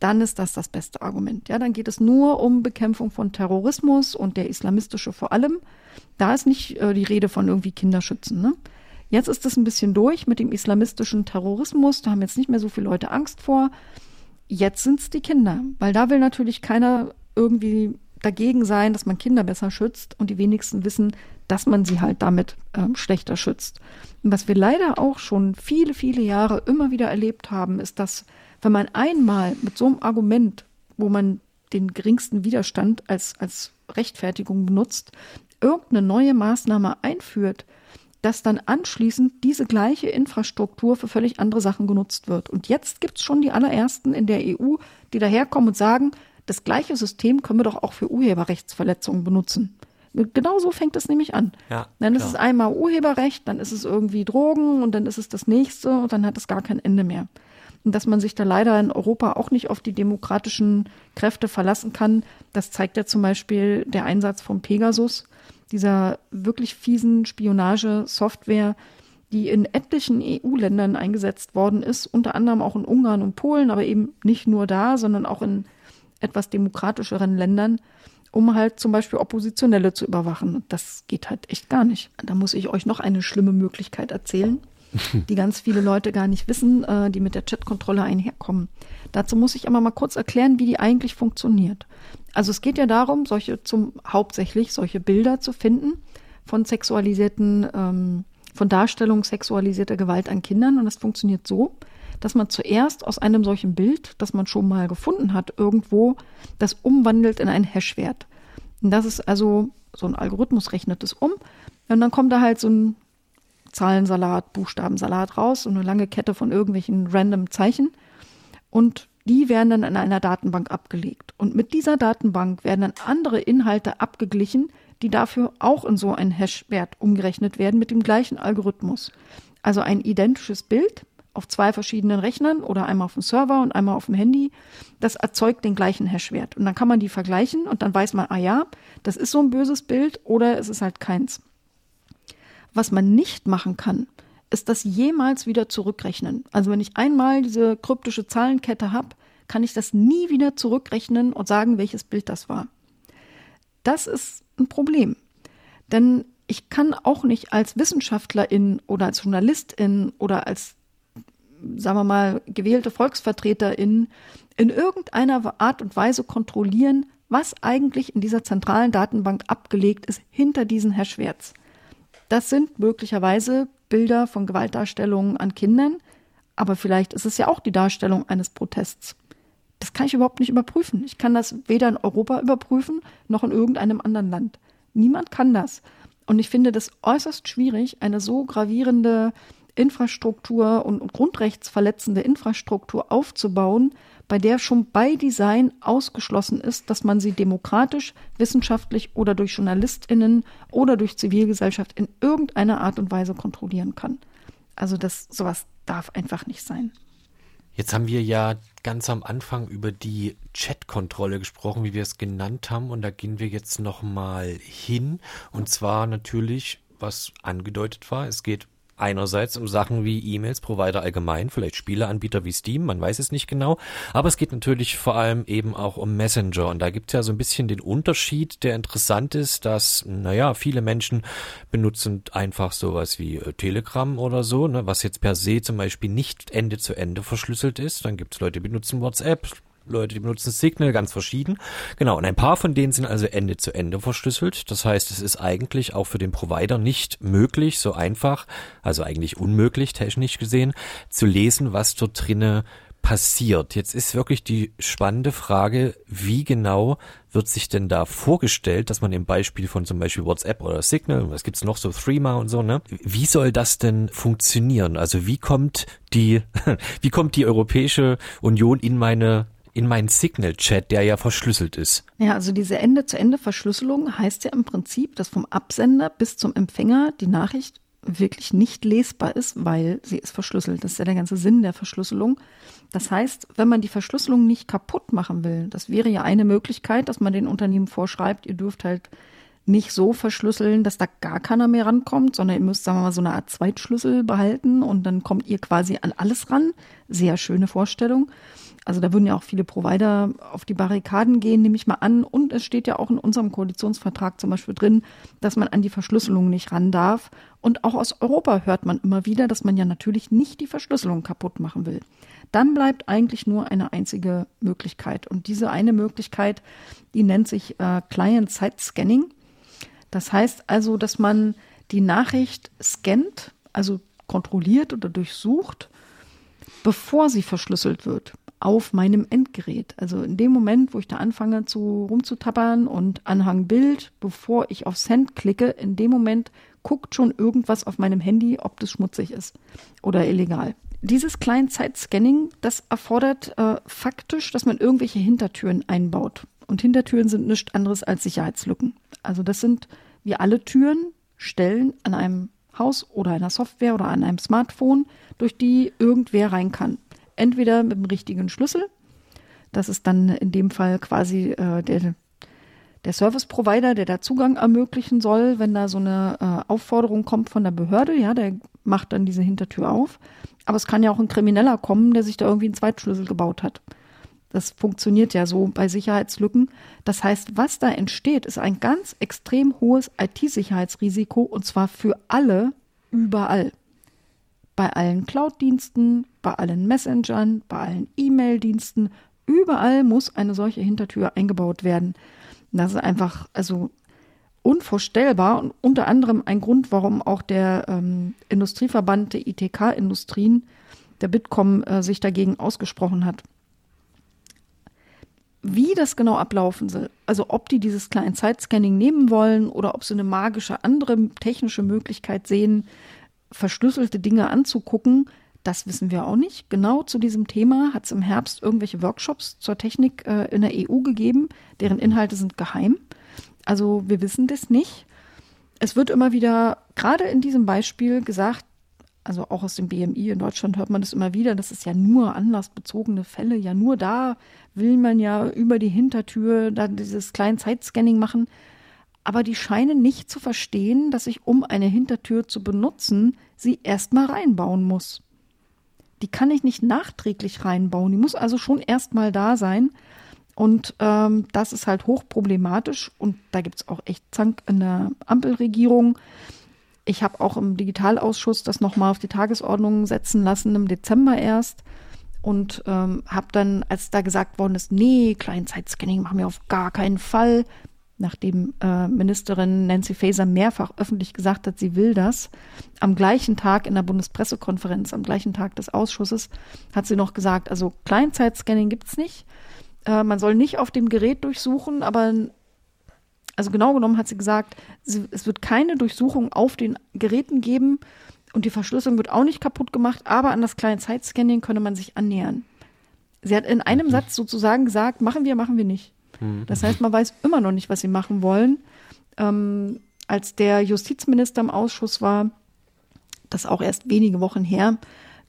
dann ist das das beste Argument. Ja, dann geht es nur um Bekämpfung von Terrorismus und der islamistische vor allem. Da ist nicht äh, die Rede von irgendwie Kinderschützen. Ne? Jetzt ist es ein bisschen durch mit dem islamistischen Terrorismus. Da haben jetzt nicht mehr so viele Leute Angst vor. Jetzt sind es die Kinder, weil da will natürlich keiner irgendwie dagegen sein, dass man Kinder besser schützt und die wenigsten wissen, dass man sie halt damit ähm, schlechter schützt. Und was wir leider auch schon viele, viele Jahre immer wieder erlebt haben, ist, dass wenn man einmal mit so einem Argument, wo man den geringsten Widerstand als, als Rechtfertigung benutzt, irgendeine neue Maßnahme einführt, dass dann anschließend diese gleiche Infrastruktur für völlig andere Sachen genutzt wird. Und jetzt gibt es schon die allerersten in der EU, die daherkommen und sagen, das gleiche System können wir doch auch für Urheberrechtsverletzungen benutzen. Genau so fängt es nämlich an. Ja, dann ist es einmal Urheberrecht, dann ist es irgendwie Drogen und dann ist es das nächste und dann hat es gar kein Ende mehr. Und dass man sich da leider in Europa auch nicht auf die demokratischen Kräfte verlassen kann, das zeigt ja zum Beispiel der Einsatz von Pegasus dieser wirklich fiesen Spionagesoftware, die in etlichen EU-Ländern eingesetzt worden ist, unter anderem auch in Ungarn und Polen, aber eben nicht nur da, sondern auch in etwas demokratischeren Ländern, um halt zum Beispiel Oppositionelle zu überwachen. Das geht halt echt gar nicht. Da muss ich euch noch eine schlimme Möglichkeit erzählen. die ganz viele Leute gar nicht wissen, äh, die mit der Chatkontrolle einherkommen. Dazu muss ich aber mal kurz erklären, wie die eigentlich funktioniert. Also es geht ja darum, solche zum hauptsächlich solche Bilder zu finden von sexualisierten, ähm, von Darstellung sexualisierter Gewalt an Kindern. Und das funktioniert so, dass man zuerst aus einem solchen Bild, das man schon mal gefunden hat, irgendwo das umwandelt in einen Hashwert. Und das ist also so ein Algorithmus rechnet es um. Und dann kommt da halt so ein Zahlensalat, Buchstabensalat raus, so eine lange Kette von irgendwelchen random Zeichen. Und die werden dann in einer Datenbank abgelegt. Und mit dieser Datenbank werden dann andere Inhalte abgeglichen, die dafür auch in so einen Hashwert umgerechnet werden mit dem gleichen Algorithmus. Also ein identisches Bild auf zwei verschiedenen Rechnern oder einmal auf dem Server und einmal auf dem Handy, das erzeugt den gleichen Hashwert. Und dann kann man die vergleichen und dann weiß man, ah ja, das ist so ein böses Bild oder es ist halt keins. Was man nicht machen kann, ist das jemals wieder zurückrechnen. Also wenn ich einmal diese kryptische Zahlenkette habe, kann ich das nie wieder zurückrechnen und sagen, welches Bild das war. Das ist ein Problem. Denn ich kann auch nicht als Wissenschaftlerin oder als Journalistin oder als sagen wir mal, gewählte VolksvertreterInnen in irgendeiner Art und Weise kontrollieren, was eigentlich in dieser zentralen Datenbank abgelegt ist hinter diesen Hashwerts. Das sind möglicherweise Bilder von Gewaltdarstellungen an Kindern, aber vielleicht ist es ja auch die Darstellung eines Protests. Das kann ich überhaupt nicht überprüfen. Ich kann das weder in Europa überprüfen noch in irgendeinem anderen Land. Niemand kann das. Und ich finde das äußerst schwierig, eine so gravierende Infrastruktur und, und grundrechtsverletzende Infrastruktur aufzubauen, bei der schon bei Design ausgeschlossen ist, dass man sie demokratisch, wissenschaftlich oder durch JournalistInnen oder durch Zivilgesellschaft in irgendeiner Art und Weise kontrollieren kann. Also das, sowas darf einfach nicht sein. Jetzt haben wir ja ganz am Anfang über die Chatkontrolle gesprochen, wie wir es genannt haben, und da gehen wir jetzt nochmal hin. Und zwar natürlich, was angedeutet war, es geht einerseits um Sachen wie E-Mails, Provider allgemein, vielleicht Spieleanbieter wie Steam, man weiß es nicht genau. Aber es geht natürlich vor allem eben auch um Messenger. Und da gibt es ja so ein bisschen den Unterschied, der interessant ist, dass, naja, viele Menschen benutzen einfach sowas wie äh, Telegram oder so, ne, was jetzt per se zum Beispiel nicht Ende zu Ende verschlüsselt ist. Dann gibt es Leute, die benutzen WhatsApp, Leute, die benutzen Signal, ganz verschieden. Genau, und ein paar von denen sind also Ende zu Ende verschlüsselt. Das heißt, es ist eigentlich auch für den Provider nicht möglich, so einfach, also eigentlich unmöglich, technisch gesehen, zu lesen, was dort drinne passiert. Jetzt ist wirklich die spannende Frage, wie genau wird sich denn da vorgestellt, dass man im Beispiel von zum Beispiel WhatsApp oder Signal, was gibt's noch so, Threema und so, ne? Wie soll das denn funktionieren? Also wie kommt die, wie kommt die Europäische Union in meine in meinen Signal-Chat, der ja verschlüsselt ist. Ja, also diese Ende-zu-Ende-Verschlüsselung heißt ja im Prinzip, dass vom Absender bis zum Empfänger die Nachricht wirklich nicht lesbar ist, weil sie ist verschlüsselt. Das ist ja der ganze Sinn der Verschlüsselung. Das heißt, wenn man die Verschlüsselung nicht kaputt machen will, das wäre ja eine Möglichkeit, dass man den Unternehmen vorschreibt, ihr dürft halt nicht so verschlüsseln, dass da gar keiner mehr rankommt, sondern ihr müsst, sagen wir mal, so eine Art Zweitschlüssel behalten und dann kommt ihr quasi an alles ran. Sehr schöne Vorstellung. Also da würden ja auch viele Provider auf die Barrikaden gehen, nehme ich mal an. Und es steht ja auch in unserem Koalitionsvertrag zum Beispiel drin, dass man an die Verschlüsselung nicht ran darf. Und auch aus Europa hört man immer wieder, dass man ja natürlich nicht die Verschlüsselung kaputt machen will. Dann bleibt eigentlich nur eine einzige Möglichkeit. Und diese eine Möglichkeit, die nennt sich äh, Client-Side-Scanning. Das heißt also, dass man die Nachricht scannt, also kontrolliert oder durchsucht, bevor sie verschlüsselt wird auf meinem Endgerät. Also in dem Moment, wo ich da anfange zu rumzutappern und Anhang Bild, bevor ich auf Send klicke, in dem Moment guckt schon irgendwas auf meinem Handy, ob das schmutzig ist oder illegal. Dieses Client-Side-Scanning, das erfordert äh, faktisch, dass man irgendwelche Hintertüren einbaut. Und Hintertüren sind nichts anderes als Sicherheitslücken. Also das sind wie alle Türen, Stellen an einem Haus oder einer Software oder an einem Smartphone, durch die irgendwer rein kann entweder mit dem richtigen Schlüssel, das ist dann in dem Fall quasi äh, der, der Service Provider, der da Zugang ermöglichen soll, wenn da so eine äh, Aufforderung kommt von der Behörde, ja, der macht dann diese Hintertür auf. Aber es kann ja auch ein Krimineller kommen, der sich da irgendwie einen Zweitschlüssel gebaut hat. Das funktioniert ja so bei Sicherheitslücken. Das heißt, was da entsteht, ist ein ganz extrem hohes IT-Sicherheitsrisiko und zwar für alle überall. Bei allen Cloud-Diensten, bei allen Messengern, bei allen E-Mail-Diensten, überall muss eine solche Hintertür eingebaut werden. Das ist einfach, also unvorstellbar und unter anderem ein Grund, warum auch der ähm, Industrieverband der ITK-Industrien, der Bitkom, äh, sich dagegen ausgesprochen hat. Wie das genau ablaufen soll, also ob die dieses Client-Side-Scanning nehmen wollen oder ob sie eine magische andere technische Möglichkeit sehen, verschlüsselte Dinge anzugucken, das wissen wir auch nicht. Genau zu diesem Thema hat es im Herbst irgendwelche Workshops zur Technik äh, in der EU gegeben, deren Inhalte sind geheim. Also wir wissen das nicht. Es wird immer wieder, gerade in diesem Beispiel gesagt, also auch aus dem BMI in Deutschland hört man das immer wieder, das ist ja nur anlassbezogene Fälle, ja nur da will man ja über die Hintertür dann dieses kleine Zeitscanning machen. Aber die scheinen nicht zu verstehen, dass ich, um eine Hintertür zu benutzen, sie erstmal reinbauen muss. Die kann ich nicht nachträglich reinbauen, die muss also schon erstmal da sein. Und ähm, das ist halt hochproblematisch und da gibt es auch echt Zank in der Ampelregierung. Ich habe auch im Digitalausschuss das nochmal auf die Tagesordnung setzen lassen, im Dezember erst. Und ähm, habe dann, als da gesagt worden ist, nee, Kleinzeitscanning machen wir auf gar keinen Fall, nachdem äh, Ministerin Nancy Faeser mehrfach öffentlich gesagt hat, sie will das, am gleichen Tag in der Bundespressekonferenz, am gleichen Tag des Ausschusses, hat sie noch gesagt, also Kleinzeitscanning gibt's nicht. Äh, man soll nicht auf dem Gerät durchsuchen, aber also genau genommen hat sie gesagt, sie, es wird keine Durchsuchung auf den Geräten geben und die Verschlüsselung wird auch nicht kaputt gemacht, aber an das kleine Zeitscanning könne man sich annähern. Sie hat in einem. Satz sozusagen gesagt, machen wir, machen wir nicht. Mhm. Das heißt, man weiß immer noch nicht, was sie machen wollen. Ähm, als der Justizminister im Ausschuss war, das auch erst wenige Wochen her,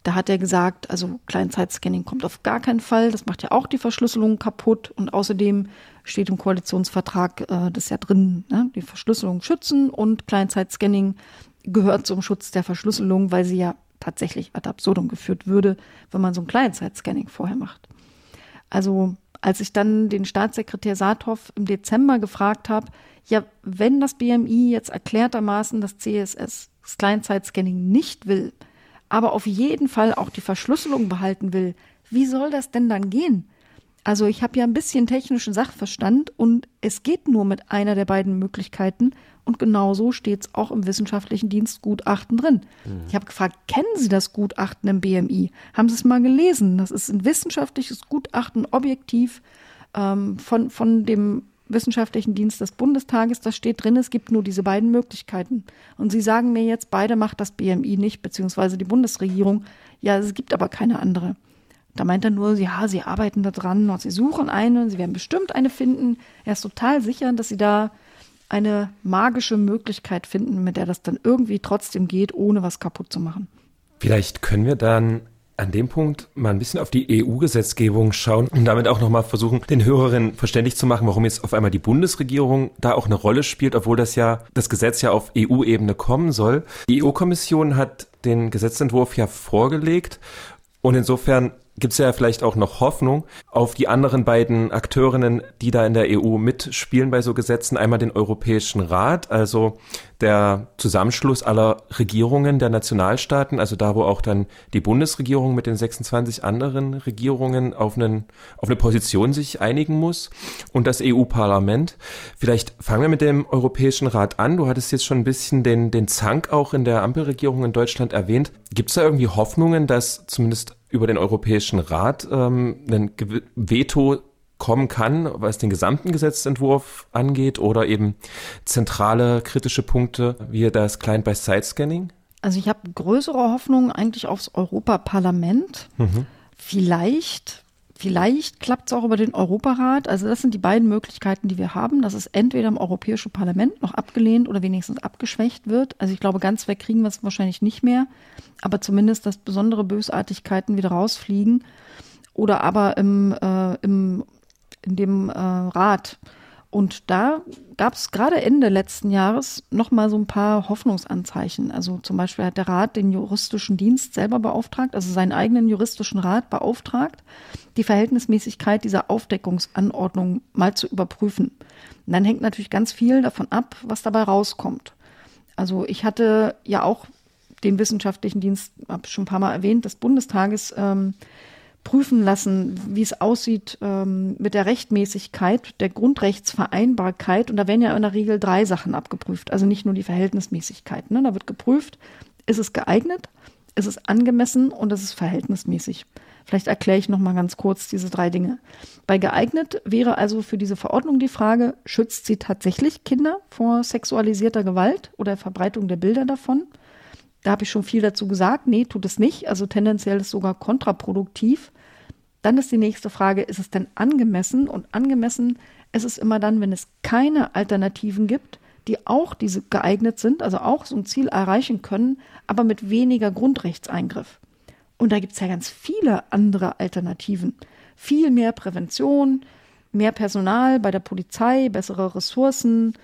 da hat er gesagt, also Kleinzeitscanning kommt auf gar keinen Fall. Das macht ja auch die Verschlüsselung kaputt. Und außerdem steht im Koalitionsvertrag äh, das ja drin, ne? die Verschlüsselung schützen und Kleinzeitscanning gehört zum Schutz der Verschlüsselung, weil sie ja tatsächlich ad absurdum geführt würde, wenn man so ein Kleinzeitscanning vorher macht. Also als ich dann den Staatssekretär Saathoff im Dezember gefragt habe, ja, wenn das BMI jetzt erklärtermaßen das CSS, das Kleinzeitscanning nicht will, aber auf jeden Fall auch die Verschlüsselung behalten will, wie soll das denn dann gehen? Also ich habe ja ein bisschen technischen Sachverstand und es geht nur mit einer der beiden Möglichkeiten und genauso steht es auch im wissenschaftlichen Dienstgutachten drin. Mhm. Ich habe gefragt, kennen Sie das Gutachten im BMI? Haben Sie es mal gelesen? Das ist ein wissenschaftliches Gutachten, objektiv ähm, von, von dem wissenschaftlichen Dienst des Bundestages, da steht drin, es gibt nur diese beiden Möglichkeiten. Und Sie sagen mir jetzt, beide macht das BMI nicht, beziehungsweise die Bundesregierung. Ja, es gibt aber keine andere. Da meint er nur, ja, sie arbeiten da dran und sie suchen eine, sie werden bestimmt eine finden. Er ist total sicher, dass sie da eine magische Möglichkeit finden, mit der das dann irgendwie trotzdem geht, ohne was kaputt zu machen. Vielleicht können wir dann an dem Punkt mal ein bisschen auf die EU-Gesetzgebung schauen und damit auch nochmal versuchen, den Hörerinnen verständlich zu machen, warum jetzt auf einmal die Bundesregierung da auch eine Rolle spielt, obwohl das ja, das Gesetz ja auf EU-Ebene kommen soll. Die EU-Kommission hat den Gesetzentwurf ja vorgelegt und insofern gibt es ja vielleicht auch noch Hoffnung auf die anderen beiden Akteurinnen, die da in der EU mitspielen bei so Gesetzen. Einmal den Europäischen Rat, also der Zusammenschluss aller Regierungen der Nationalstaaten, also da, wo auch dann die Bundesregierung mit den 26 anderen Regierungen auf, einen, auf eine Position sich einigen muss und das EU-Parlament. Vielleicht fangen wir mit dem Europäischen Rat an. Du hattest jetzt schon ein bisschen den, den Zank auch in der Ampelregierung in Deutschland erwähnt. Gibt es da irgendwie Hoffnungen, dass zumindest über den Europäischen Rat ähm, ein Veto kommen kann, was den gesamten Gesetzentwurf angeht oder eben zentrale kritische Punkte wie das Client-by-Side-Scanning? Also ich habe größere Hoffnungen eigentlich aufs Europaparlament. Mhm. Vielleicht Vielleicht klappt es auch über den Europarat. Also das sind die beiden Möglichkeiten, die wir haben, dass es entweder im Europäischen Parlament noch abgelehnt oder wenigstens abgeschwächt wird. Also ich glaube, ganz weg kriegen wir es wahrscheinlich nicht mehr, aber zumindest, dass besondere Bösartigkeiten wieder rausfliegen oder aber im, äh, im in dem äh, Rat. Und da gab es gerade Ende letzten Jahres noch mal so ein paar Hoffnungsanzeichen. Also zum Beispiel hat der Rat den juristischen Dienst selber beauftragt, also seinen eigenen juristischen Rat beauftragt, die Verhältnismäßigkeit dieser Aufdeckungsanordnung mal zu überprüfen. Und dann hängt natürlich ganz viel davon ab, was dabei rauskommt. Also ich hatte ja auch den wissenschaftlichen Dienst, habe schon ein paar Mal erwähnt, des Bundestages ähm, prüfen lassen, wie es aussieht ähm, mit der Rechtmäßigkeit, der Grundrechtsvereinbarkeit. Und da werden ja in der Regel drei Sachen abgeprüft, also nicht nur die Verhältnismäßigkeit. Ne? Da wird geprüft, ist es geeignet, ist es angemessen und ist es verhältnismäßig. Vielleicht erkläre ich noch mal ganz kurz diese drei Dinge. Bei geeignet wäre also für diese Verordnung die Frage, schützt sie tatsächlich Kinder vor sexualisierter Gewalt oder Verbreitung der Bilder davon? Da habe ich schon viel dazu gesagt. Nee, tut es nicht. Also tendenziell ist es sogar kontraproduktiv. Dann ist die nächste Frage, ist es denn angemessen? Und angemessen ist es immer dann, wenn es keine Alternativen gibt, die auch diese geeignet sind, also auch so ein Ziel erreichen können, aber mit weniger Grundrechtseingriff. Und da gibt es ja ganz viele andere Alternativen. Viel mehr Prävention, mehr Personal bei der Polizei, bessere Ressourcen,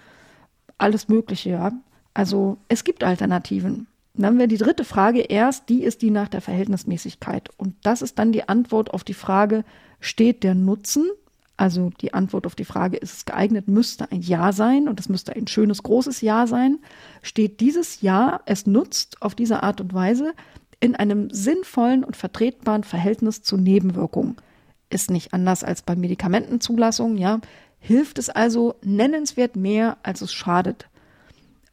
alles Mögliche, ja. Also es gibt Alternativen. Dann haben wir die dritte Frage erst, die ist die nach der Verhältnismäßigkeit. Und das ist dann die Antwort auf die Frage, steht der Nutzen, also die Antwort auf die Frage, ist es geeignet, müsste ein Ja sein und es müsste ein schönes, großes Ja sein. Steht dieses Ja, es nutzt auf diese Art und Weise in einem sinnvollen und vertretbaren Verhältnis zu Nebenwirkungen. Ist nicht anders als bei Medikamentenzulassungen, ja. Hilft es also nennenswert mehr, als es schadet.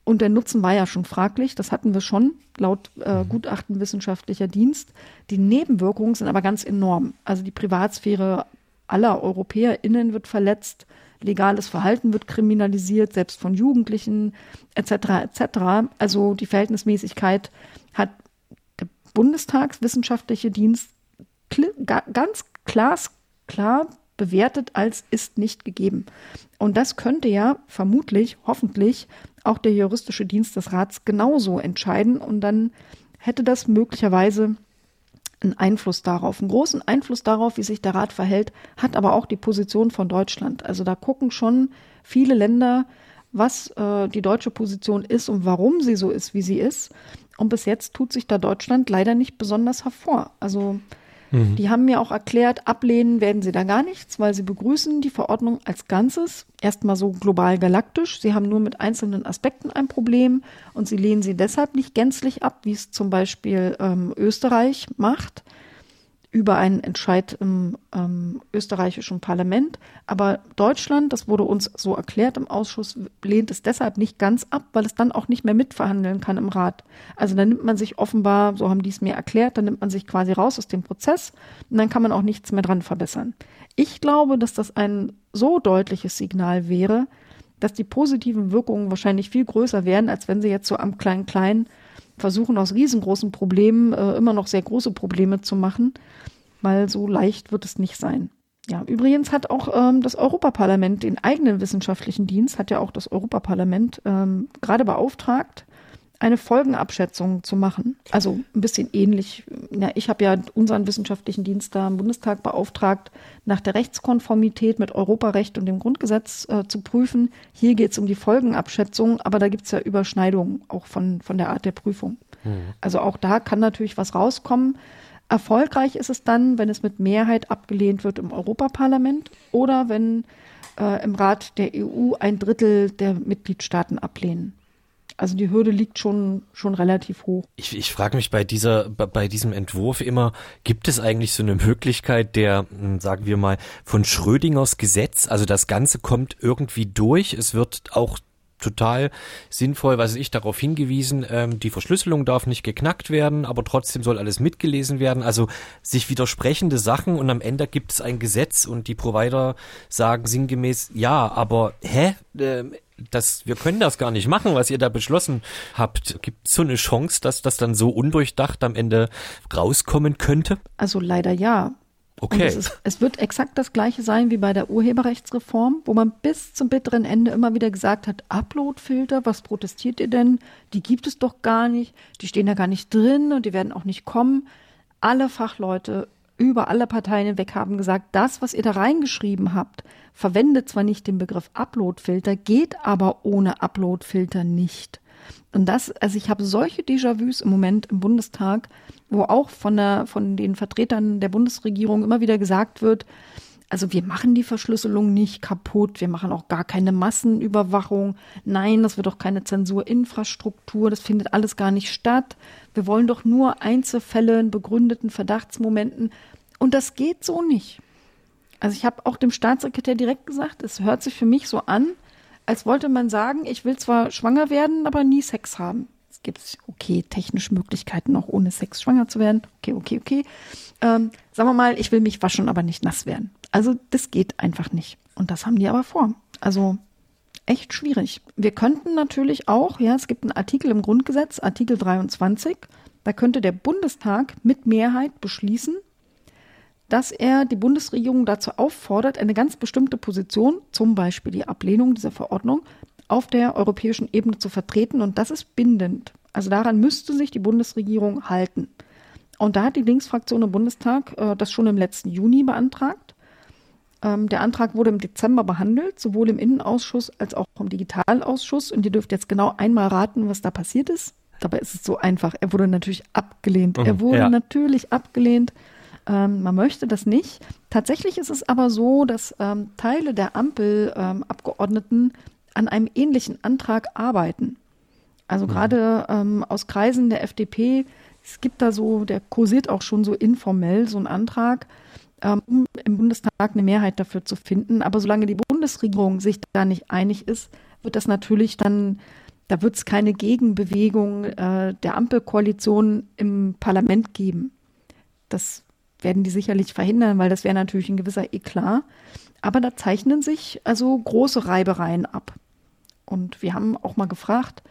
Und der Nutzen war ja schon fraglich, das hatten wir schon, laut äh, mhm. Gutachten wissenschaftlicher Dienst. Die Nebenwirkungen sind aber ganz enorm. Also die Privatsphäre aller EuropäerInnen wird verletzt, legales Verhalten wird kriminalisiert, selbst von Jugendlichen etc. etc. Also die Verhältnismäßigkeit hat der Bundestagswissenschaftliche Dienst ganz klar bewertet als ist nicht gegeben. Und das könnte ja vermutlich, hoffentlich auch der juristische Dienst des Rats genauso entscheiden und dann hätte das möglicherweise einen Einfluss darauf. Einen großen Einfluss darauf, wie sich der Rat verhält, hat aber auch die Position von Deutschland. Also da gucken schon viele Länder, was äh, die deutsche Position ist und warum sie so ist, wie sie ist. Und bis jetzt tut sich da Deutschland leider nicht besonders hervor. Also Mhm. Die haben mir auch erklärt, ablehnen werden sie da gar nichts, weil sie begrüßen die Verordnung als Ganzes. Erstmal so global galaktisch. Sie haben nur mit einzelnen Aspekten ein Problem und sie lehnen sie deshalb nicht gänzlich ab, wie es zum Beispiel ähm, Österreich macht über einen Entscheid im ähm, österreichischen Parlament. Aber Deutschland, das wurde uns so erklärt im Ausschuss, lehnt es deshalb nicht ganz ab, weil es dann auch nicht mehr mitverhandeln kann im Rat. Also dann nimmt man sich offenbar, so haben die es mir erklärt, dann nimmt man sich quasi raus aus dem Prozess und dann kann man auch nichts mehr dran verbessern. Ich glaube, dass das ein so deutliches Signal wäre, dass die positiven Wirkungen wahrscheinlich viel größer wären, als wenn sie jetzt so am Klein-Klein versuchen aus riesengroßen Problemen äh, immer noch sehr große Probleme zu machen, weil so leicht wird es nicht sein. Ja, übrigens hat auch ähm, das Europaparlament den eigenen wissenschaftlichen Dienst, hat ja auch das Europaparlament ähm, gerade beauftragt, eine Folgenabschätzung zu machen. Also ein bisschen ähnlich. Ja, ich habe ja unseren wissenschaftlichen Dienst da im Bundestag beauftragt, nach der Rechtskonformität mit Europarecht und dem Grundgesetz äh, zu prüfen. Hier geht es um die Folgenabschätzung, aber da gibt es ja Überschneidungen auch von, von der Art der Prüfung. Mhm. Also auch da kann natürlich was rauskommen. Erfolgreich ist es dann, wenn es mit Mehrheit abgelehnt wird im Europaparlament oder wenn äh, im Rat der EU ein Drittel der Mitgliedstaaten ablehnen. Also die Hürde liegt schon, schon relativ hoch. Ich, ich frage mich bei dieser, bei diesem Entwurf immer, gibt es eigentlich so eine Möglichkeit der, hm, sagen wir mal, von Schrödingers Gesetz? Also das Ganze kommt irgendwie durch. Es wird auch total sinnvoll, was ich darauf hingewiesen, ähm, die Verschlüsselung darf nicht geknackt werden, aber trotzdem soll alles mitgelesen werden. Also sich widersprechende Sachen und am Ende gibt es ein Gesetz und die Provider sagen sinngemäß, ja, aber hä? Ähm, das, wir können das gar nicht machen, was ihr da beschlossen habt. Gibt es so eine Chance, dass das dann so undurchdacht am Ende rauskommen könnte? Also leider ja. Okay. Es, ist, es, wird exakt das gleiche sein wie bei der Urheberrechtsreform, wo man bis zum bitteren Ende immer wieder gesagt hat, Uploadfilter, was protestiert ihr denn? Die gibt es doch gar nicht, die stehen da gar nicht drin und die werden auch nicht kommen. Alle Fachleute über alle Parteien hinweg haben gesagt, das, was ihr da reingeschrieben habt, verwendet zwar nicht den Begriff Uploadfilter, geht aber ohne Uploadfilter nicht. Und das, also ich habe solche Déjà-vus im Moment im Bundestag, wo auch von der, von den Vertretern der Bundesregierung immer wieder gesagt wird, Also wir machen die Verschlüsselung nicht kaputt, wir machen auch gar keine Massenüberwachung. Nein, das wird auch keine Zensurinfrastruktur, das findet alles gar nicht statt. Wir wollen doch nur Einzelfälle in begründeten Verdachtsmomenten. Und das geht so nicht. Also ich habe auch dem Staatssekretär direkt gesagt, es hört sich für mich so an, als wollte man sagen, ich will zwar schwanger werden, aber nie Sex haben. Es gibt okay technische Möglichkeiten, auch ohne Sex schwanger zu werden. Okay, okay, okay. Ähm, sagen wir mal, ich will mich waschen, aber nicht nass werden. Also das geht einfach nicht. Und das haben die aber vor. Also echt schwierig. Wir könnten natürlich auch, ja, es gibt einen Artikel im Grundgesetz, Artikel 23, da könnte der Bundestag mit Mehrheit beschließen, dass er die Bundesregierung dazu auffordert, eine ganz bestimmte Position, zum Beispiel die Ablehnung dieser Verordnung, auf der europäischen Ebene zu vertreten. Und das ist bindend. Also daran müsste sich die Bundesregierung halten. Und da hat die Linksfraktion im Bundestag äh, das schon im letzten Juni beantragt. Ähm, der Antrag wurde im Dezember behandelt, sowohl im Innenausschuss als auch im Digitalausschuss. Und ihr dürft jetzt genau einmal raten, was da passiert ist. Dabei ist es so einfach. Er wurde natürlich abgelehnt. Mhm, er wurde ja. natürlich abgelehnt. Ähm, man möchte das nicht. Tatsächlich ist es aber so, dass ähm, Teile der Ampelabgeordneten ähm, an einem ähnlichen Antrag arbeiten. Also mhm. gerade ähm, aus Kreisen der FDP, es gibt da so, der kursiert auch schon so informell so einen Antrag, um im Bundestag eine Mehrheit dafür zu finden. Aber solange die Bundesregierung sich da nicht einig ist, wird das natürlich dann, da wird es keine Gegenbewegung äh, der Ampelkoalition im Parlament geben. Das werden die sicherlich verhindern, weil das wäre natürlich ein gewisser Eklat. Aber da zeichnen sich also große Reibereien ab. Und wir haben auch mal gefragt,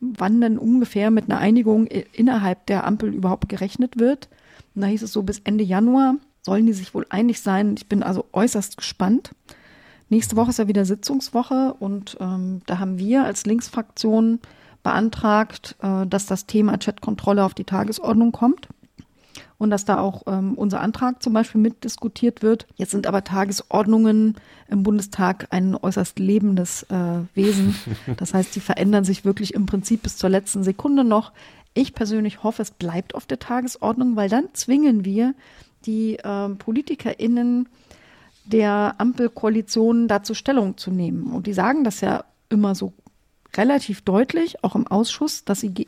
wann denn ungefähr mit einer Einigung innerhalb der Ampel überhaupt gerechnet wird. Und da hieß es so, bis Ende Januar sollen die sich wohl einig sein. Ich bin also äußerst gespannt. Nächste Woche ist ja wieder Sitzungswoche und ähm, da haben wir als Linksfraktion beantragt, äh, dass das Thema Chatkontrolle auf die Tagesordnung kommt und dass da auch ähm, unser Antrag zum Beispiel mitdiskutiert wird. Jetzt sind aber Tagesordnungen im Bundestag ein äußerst lebendes äh, Wesen. Das heißt, die verändern sich wirklich im Prinzip bis zur letzten Sekunde noch. Ich persönlich hoffe, es bleibt auf der Tagesordnung, weil dann zwingen wir die äh, PolitikerInnen der Ampelkoalition dazu Stellung zu nehmen. Und die sagen das ja immer so relativ deutlich, auch im Ausschuss, dass sie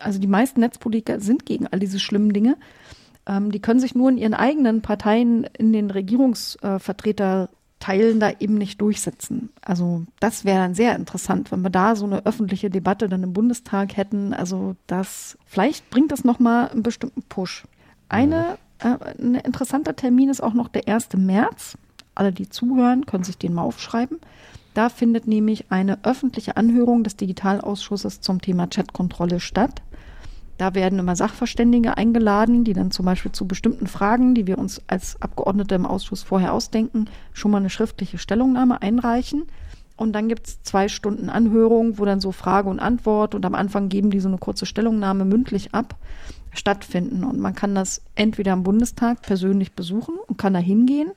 also die meisten Netzpolitiker sind gegen all diese schlimmen Dinge. Ähm, die können sich nur in ihren eigenen Parteien, in den Regierungsvertreterteilen da eben nicht durchsetzen. Also das wäre dann sehr interessant, wenn wir da so eine öffentliche Debatte dann im Bundestag hätten. Also das, vielleicht bringt das nochmal einen bestimmten Push. Eine, äh, ein interessanter Termin ist auch noch der 1. März. Alle, die zuhören, können sich den mal aufschreiben. Da findet nämlich eine öffentliche Anhörung des Digitalausschusses zum Thema Chatkontrolle statt. Da werden immer Sachverständige eingeladen, die dann zum Beispiel zu bestimmten Fragen, die wir uns als Abgeordnete im Ausschuss vorher ausdenken, schon mal eine schriftliche Stellungnahme einreichen. Und dann gibt es zwei Stunden Anhörung, wo dann so Frage und Antwort und am Anfang geben die so eine kurze Stellungnahme mündlich ab, stattfinden. Und man kann das entweder am Bundestag persönlich besuchen und kann da hingehen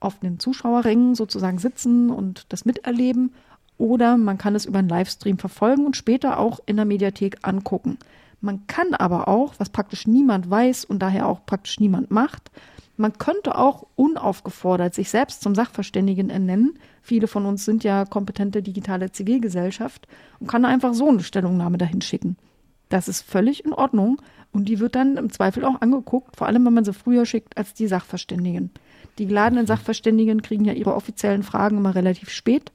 auf den Zuschauerrängen sozusagen sitzen und das miterleben. Oder man kann es über einen Livestream verfolgen und später auch in der Mediathek angucken. Man kann aber auch, was praktisch niemand weiß und daher auch praktisch niemand macht, man könnte auch unaufgefordert sich selbst zum Sachverständigen ernennen. Viele von uns sind ja kompetente digitale Zivilgesellschaft und kann einfach so eine Stellungnahme dahin schicken. Das ist völlig in Ordnung und die wird dann im Zweifel auch angeguckt, vor allem wenn man sie früher schickt als die Sachverständigen. Die geladenen Sachverständigen kriegen ja ihre offiziellen Fragen immer relativ spät.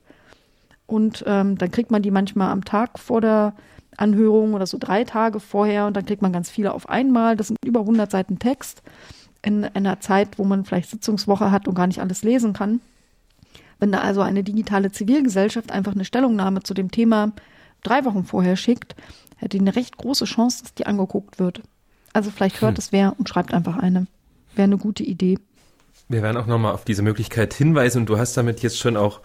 Und ähm, dann kriegt man die manchmal am Tag vor der Anhörung oder so drei Tage vorher und dann kriegt man ganz viele auf einmal. Das sind über 100 Seiten Text in einer Zeit, wo man vielleicht Sitzungswoche hat und gar nicht alles lesen kann. Wenn da also eine digitale Zivilgesellschaft einfach eine Stellungnahme zu dem Thema drei Wochen vorher schickt, hätte eine recht große Chance, dass die angeguckt wird. Also vielleicht hört hm. es wer und schreibt einfach eine. Wäre eine gute Idee. Wir werden auch nochmal auf diese Möglichkeit hinweisen und du hast damit jetzt schon auch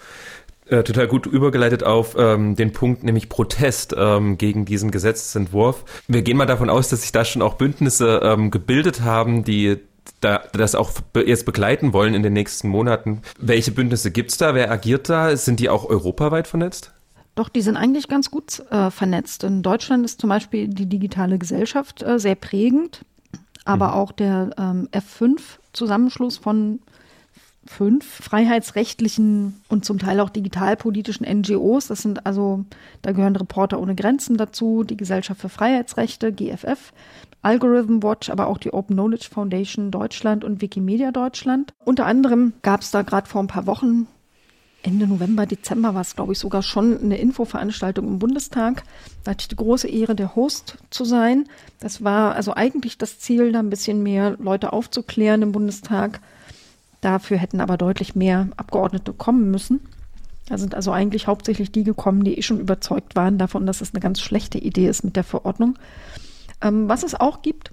äh, total gut übergeleitet auf ähm, den Punkt, nämlich Protest ähm, gegen diesen Gesetzentwurf. Wir gehen mal davon aus, dass sich da schon auch Bündnisse ähm, gebildet haben, die da, das auch jetzt begleiten wollen in den nächsten Monaten. Welche Bündnisse gibt's da? Wer agiert da? Sind die auch europaweit vernetzt? Doch, die sind eigentlich ganz gut äh, vernetzt. In Deutschland ist zum Beispiel die digitale Gesellschaft äh, sehr prägend, aber mhm. auch der ähm, F5 Zusammenschluss von fünf freiheitsrechtlichen und zum Teil auch digitalpolitischen NGOs. Das sind also, da gehören Reporter ohne Grenzen dazu, die Gesellschaft für Freiheitsrechte, GFF, Algorithm Watch, aber auch die Open Knowledge Foundation Deutschland und Wikimedia Deutschland. Unter anderem gab es da gerade vor ein paar Wochen Ende November, Dezember war es, glaube ich, sogar schon eine Infoveranstaltung im Bundestag. Da hatte ich die große Ehre, der Host zu sein. Das war also eigentlich das Ziel, da ein bisschen mehr Leute aufzuklären im Bundestag. Dafür hätten aber deutlich mehr Abgeordnete kommen müssen. Da sind also eigentlich hauptsächlich die gekommen, die eh schon überzeugt waren davon, dass es eine ganz schlechte Idee ist mit der Verordnung. Ähm, was es auch gibt,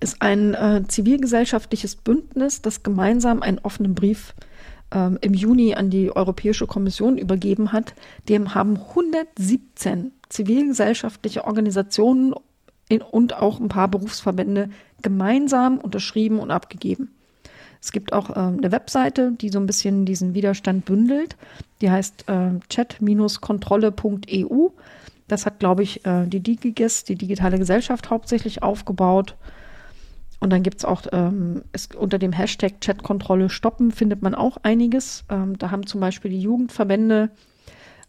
ist ein äh, zivilgesellschaftliches Bündnis, das gemeinsam einen offenen Brief ähm, im Juni an die Europäische Kommission übergeben hat, dem haben 117 zivilgesellschaftliche Organisationen in, und auch ein paar Berufsverbände gemeinsam unterschrieben und abgegeben. Es gibt auch äh, eine Webseite, die so ein bisschen diesen Widerstand bündelt. Die heißt äh, chat-kontrolle.eu. Das hat, glaube ich, äh, die DigiGes, die digitale Gesellschaft, hauptsächlich aufgebaut. Und dann gibt es auch ähm, unter dem Hashtag Chatkontrolle stoppen findet man auch einiges. Ähm, da haben zum Beispiel die Jugendverbände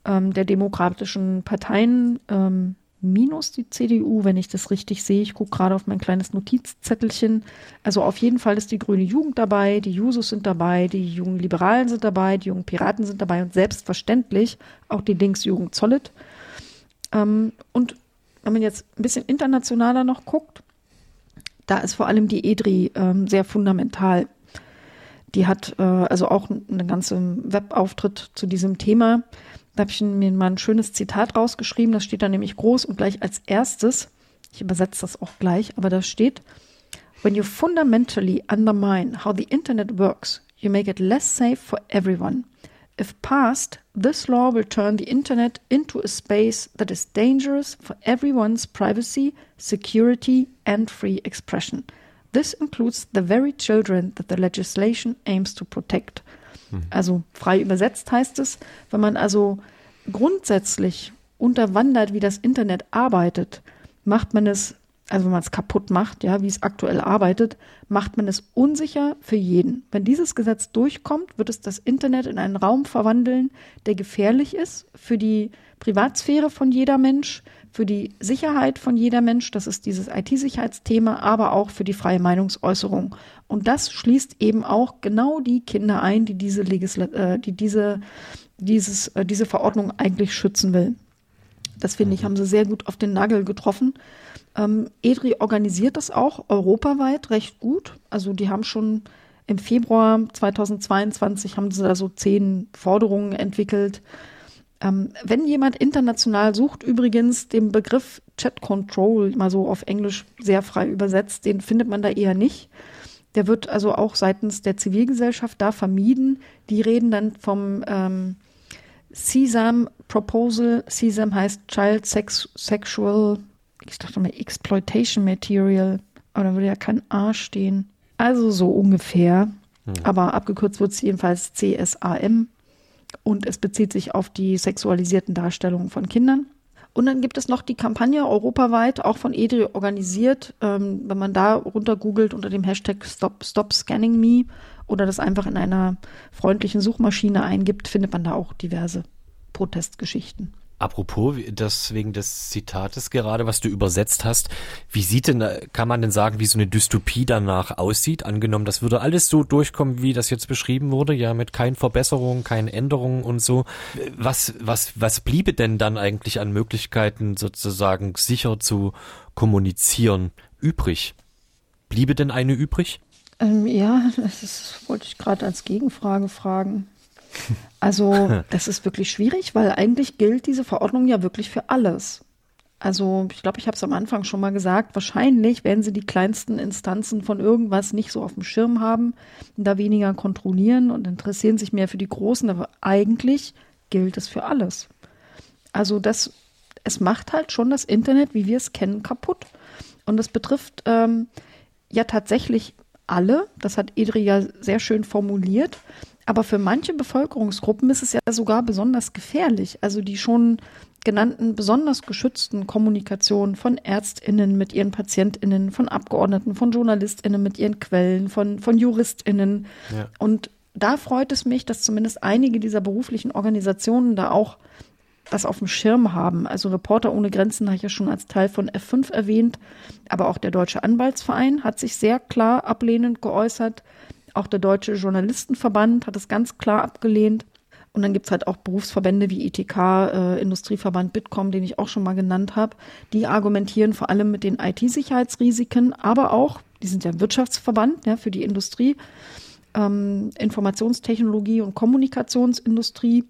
ähm, der demokratischen Parteien ähm, minus die CDU, wenn ich das richtig sehe. Ich gucke gerade auf mein kleines Notizzettelchen. Also auf jeden Fall ist die grüne Jugend dabei, die Jusos sind dabei, die jungen Liberalen sind dabei, die jungen Piraten sind dabei und selbstverständlich auch die Linksjugend Zollit. Ähm, und wenn man jetzt ein bisschen internationaler noch guckt, da ist vor allem die EDRI ähm, sehr fundamental. Die hat äh, also auch einen ganzen Webauftritt zu diesem Thema. Da habe ich mir mal ein schönes Zitat rausgeschrieben. Das steht da nämlich groß und gleich als erstes. Ich übersetze das auch gleich, aber da steht, When you fundamentally undermine how the Internet works, you make it less safe for everyone. If passed, this law will turn the Internet into a space that is dangerous for everyone's privacy, security, and free expression. This includes the very children that the legislation aims to protect. Mhm. Also frei übersetzt heißt es, wenn man also grundsätzlich unterwandert, wie das Internet arbeitet, macht man es also wenn man es kaputt macht, ja, wie es aktuell arbeitet, macht man es unsicher für jeden. Wenn dieses Gesetz durchkommt, wird es das Internet in einen Raum verwandeln, der gefährlich ist für die Privatsphäre von jeder Mensch, für die Sicherheit von jeder Mensch, das ist dieses IT-Sicherheitsthema, aber auch für die freie Meinungsäußerung. Und das schließt eben auch genau die Kinder ein, die diese, Legisla äh, die diese, dieses, äh, diese Verordnung eigentlich schützen will. Das finde ich, mhm. haben sie sehr gut auf den Nagel getroffen. Ähm, EDRI organisiert das auch europaweit recht gut. Also die haben schon im Februar 2022 haben sie da so zehn Forderungen entwickelt. Ähm, wenn jemand international sucht, übrigens den Begriff Chat Control, mal so auf Englisch sehr frei übersetzt, den findet man da eher nicht. Der wird also auch seitens der Zivilgesellschaft da vermieden. Die reden dann vom ähm, CSAM Proposal. CSAM heißt Child Sex Sexual ich dachte mal Exploitation Material, aber da würde ja kein A stehen. Also so ungefähr. Hm. Aber abgekürzt wird es jedenfalls CSAM und es bezieht sich auf die sexualisierten Darstellungen von Kindern. Und dann gibt es noch die Kampagne europaweit, auch von EDRI organisiert. Ähm, wenn man da runter googelt unter dem Hashtag Stop, Stop Scanning Me oder das einfach in einer freundlichen Suchmaschine eingibt, findet man da auch diverse Protestgeschichten. Apropos, das wegen des Zitates gerade, was du übersetzt hast, wie sieht denn, kann man denn sagen, wie so eine Dystopie danach aussieht? Angenommen, das würde alles so durchkommen, wie das jetzt beschrieben wurde, ja, mit keinen Verbesserungen, keinen Änderungen und so. Was, was, was bliebe denn dann eigentlich an Möglichkeiten, sozusagen sicher zu kommunizieren, übrig? Bliebe denn eine übrig? Ähm, ja, das ist, wollte ich gerade als Gegenfrage fragen. Also das ist wirklich schwierig, weil eigentlich gilt diese Verordnung ja wirklich für alles. Also ich glaube, ich habe es am Anfang schon mal gesagt, wahrscheinlich werden sie die kleinsten Instanzen von irgendwas nicht so auf dem Schirm haben, da weniger kontrollieren und interessieren sich mehr für die Großen, aber eigentlich gilt es für alles. Also das, es macht halt schon das Internet, wie wir es kennen, kaputt. Und das betrifft ähm, ja tatsächlich alle, das hat Edri ja sehr schön formuliert, aber für manche Bevölkerungsgruppen ist es ja sogar besonders gefährlich, also die schon genannten besonders geschützten Kommunikation von Ärztinnen mit ihren Patientinnen, von Abgeordneten, von Journalistinnen mit ihren Quellen, von, von Juristinnen. Ja. Und da freut es mich, dass zumindest einige dieser beruflichen Organisationen da auch das auf dem Schirm haben. Also Reporter ohne Grenzen habe ich ja schon als Teil von F5 erwähnt, aber auch der Deutsche Anwaltsverein hat sich sehr klar ablehnend geäußert. Auch der Deutsche Journalistenverband hat es ganz klar abgelehnt. Und dann gibt es halt auch Berufsverbände wie ITK, äh, Industrieverband Bitkom, den ich auch schon mal genannt habe. Die argumentieren vor allem mit den IT-Sicherheitsrisiken, aber auch, die sind ja Wirtschaftsverband ja, für die Industrie, ähm, Informationstechnologie und Kommunikationsindustrie.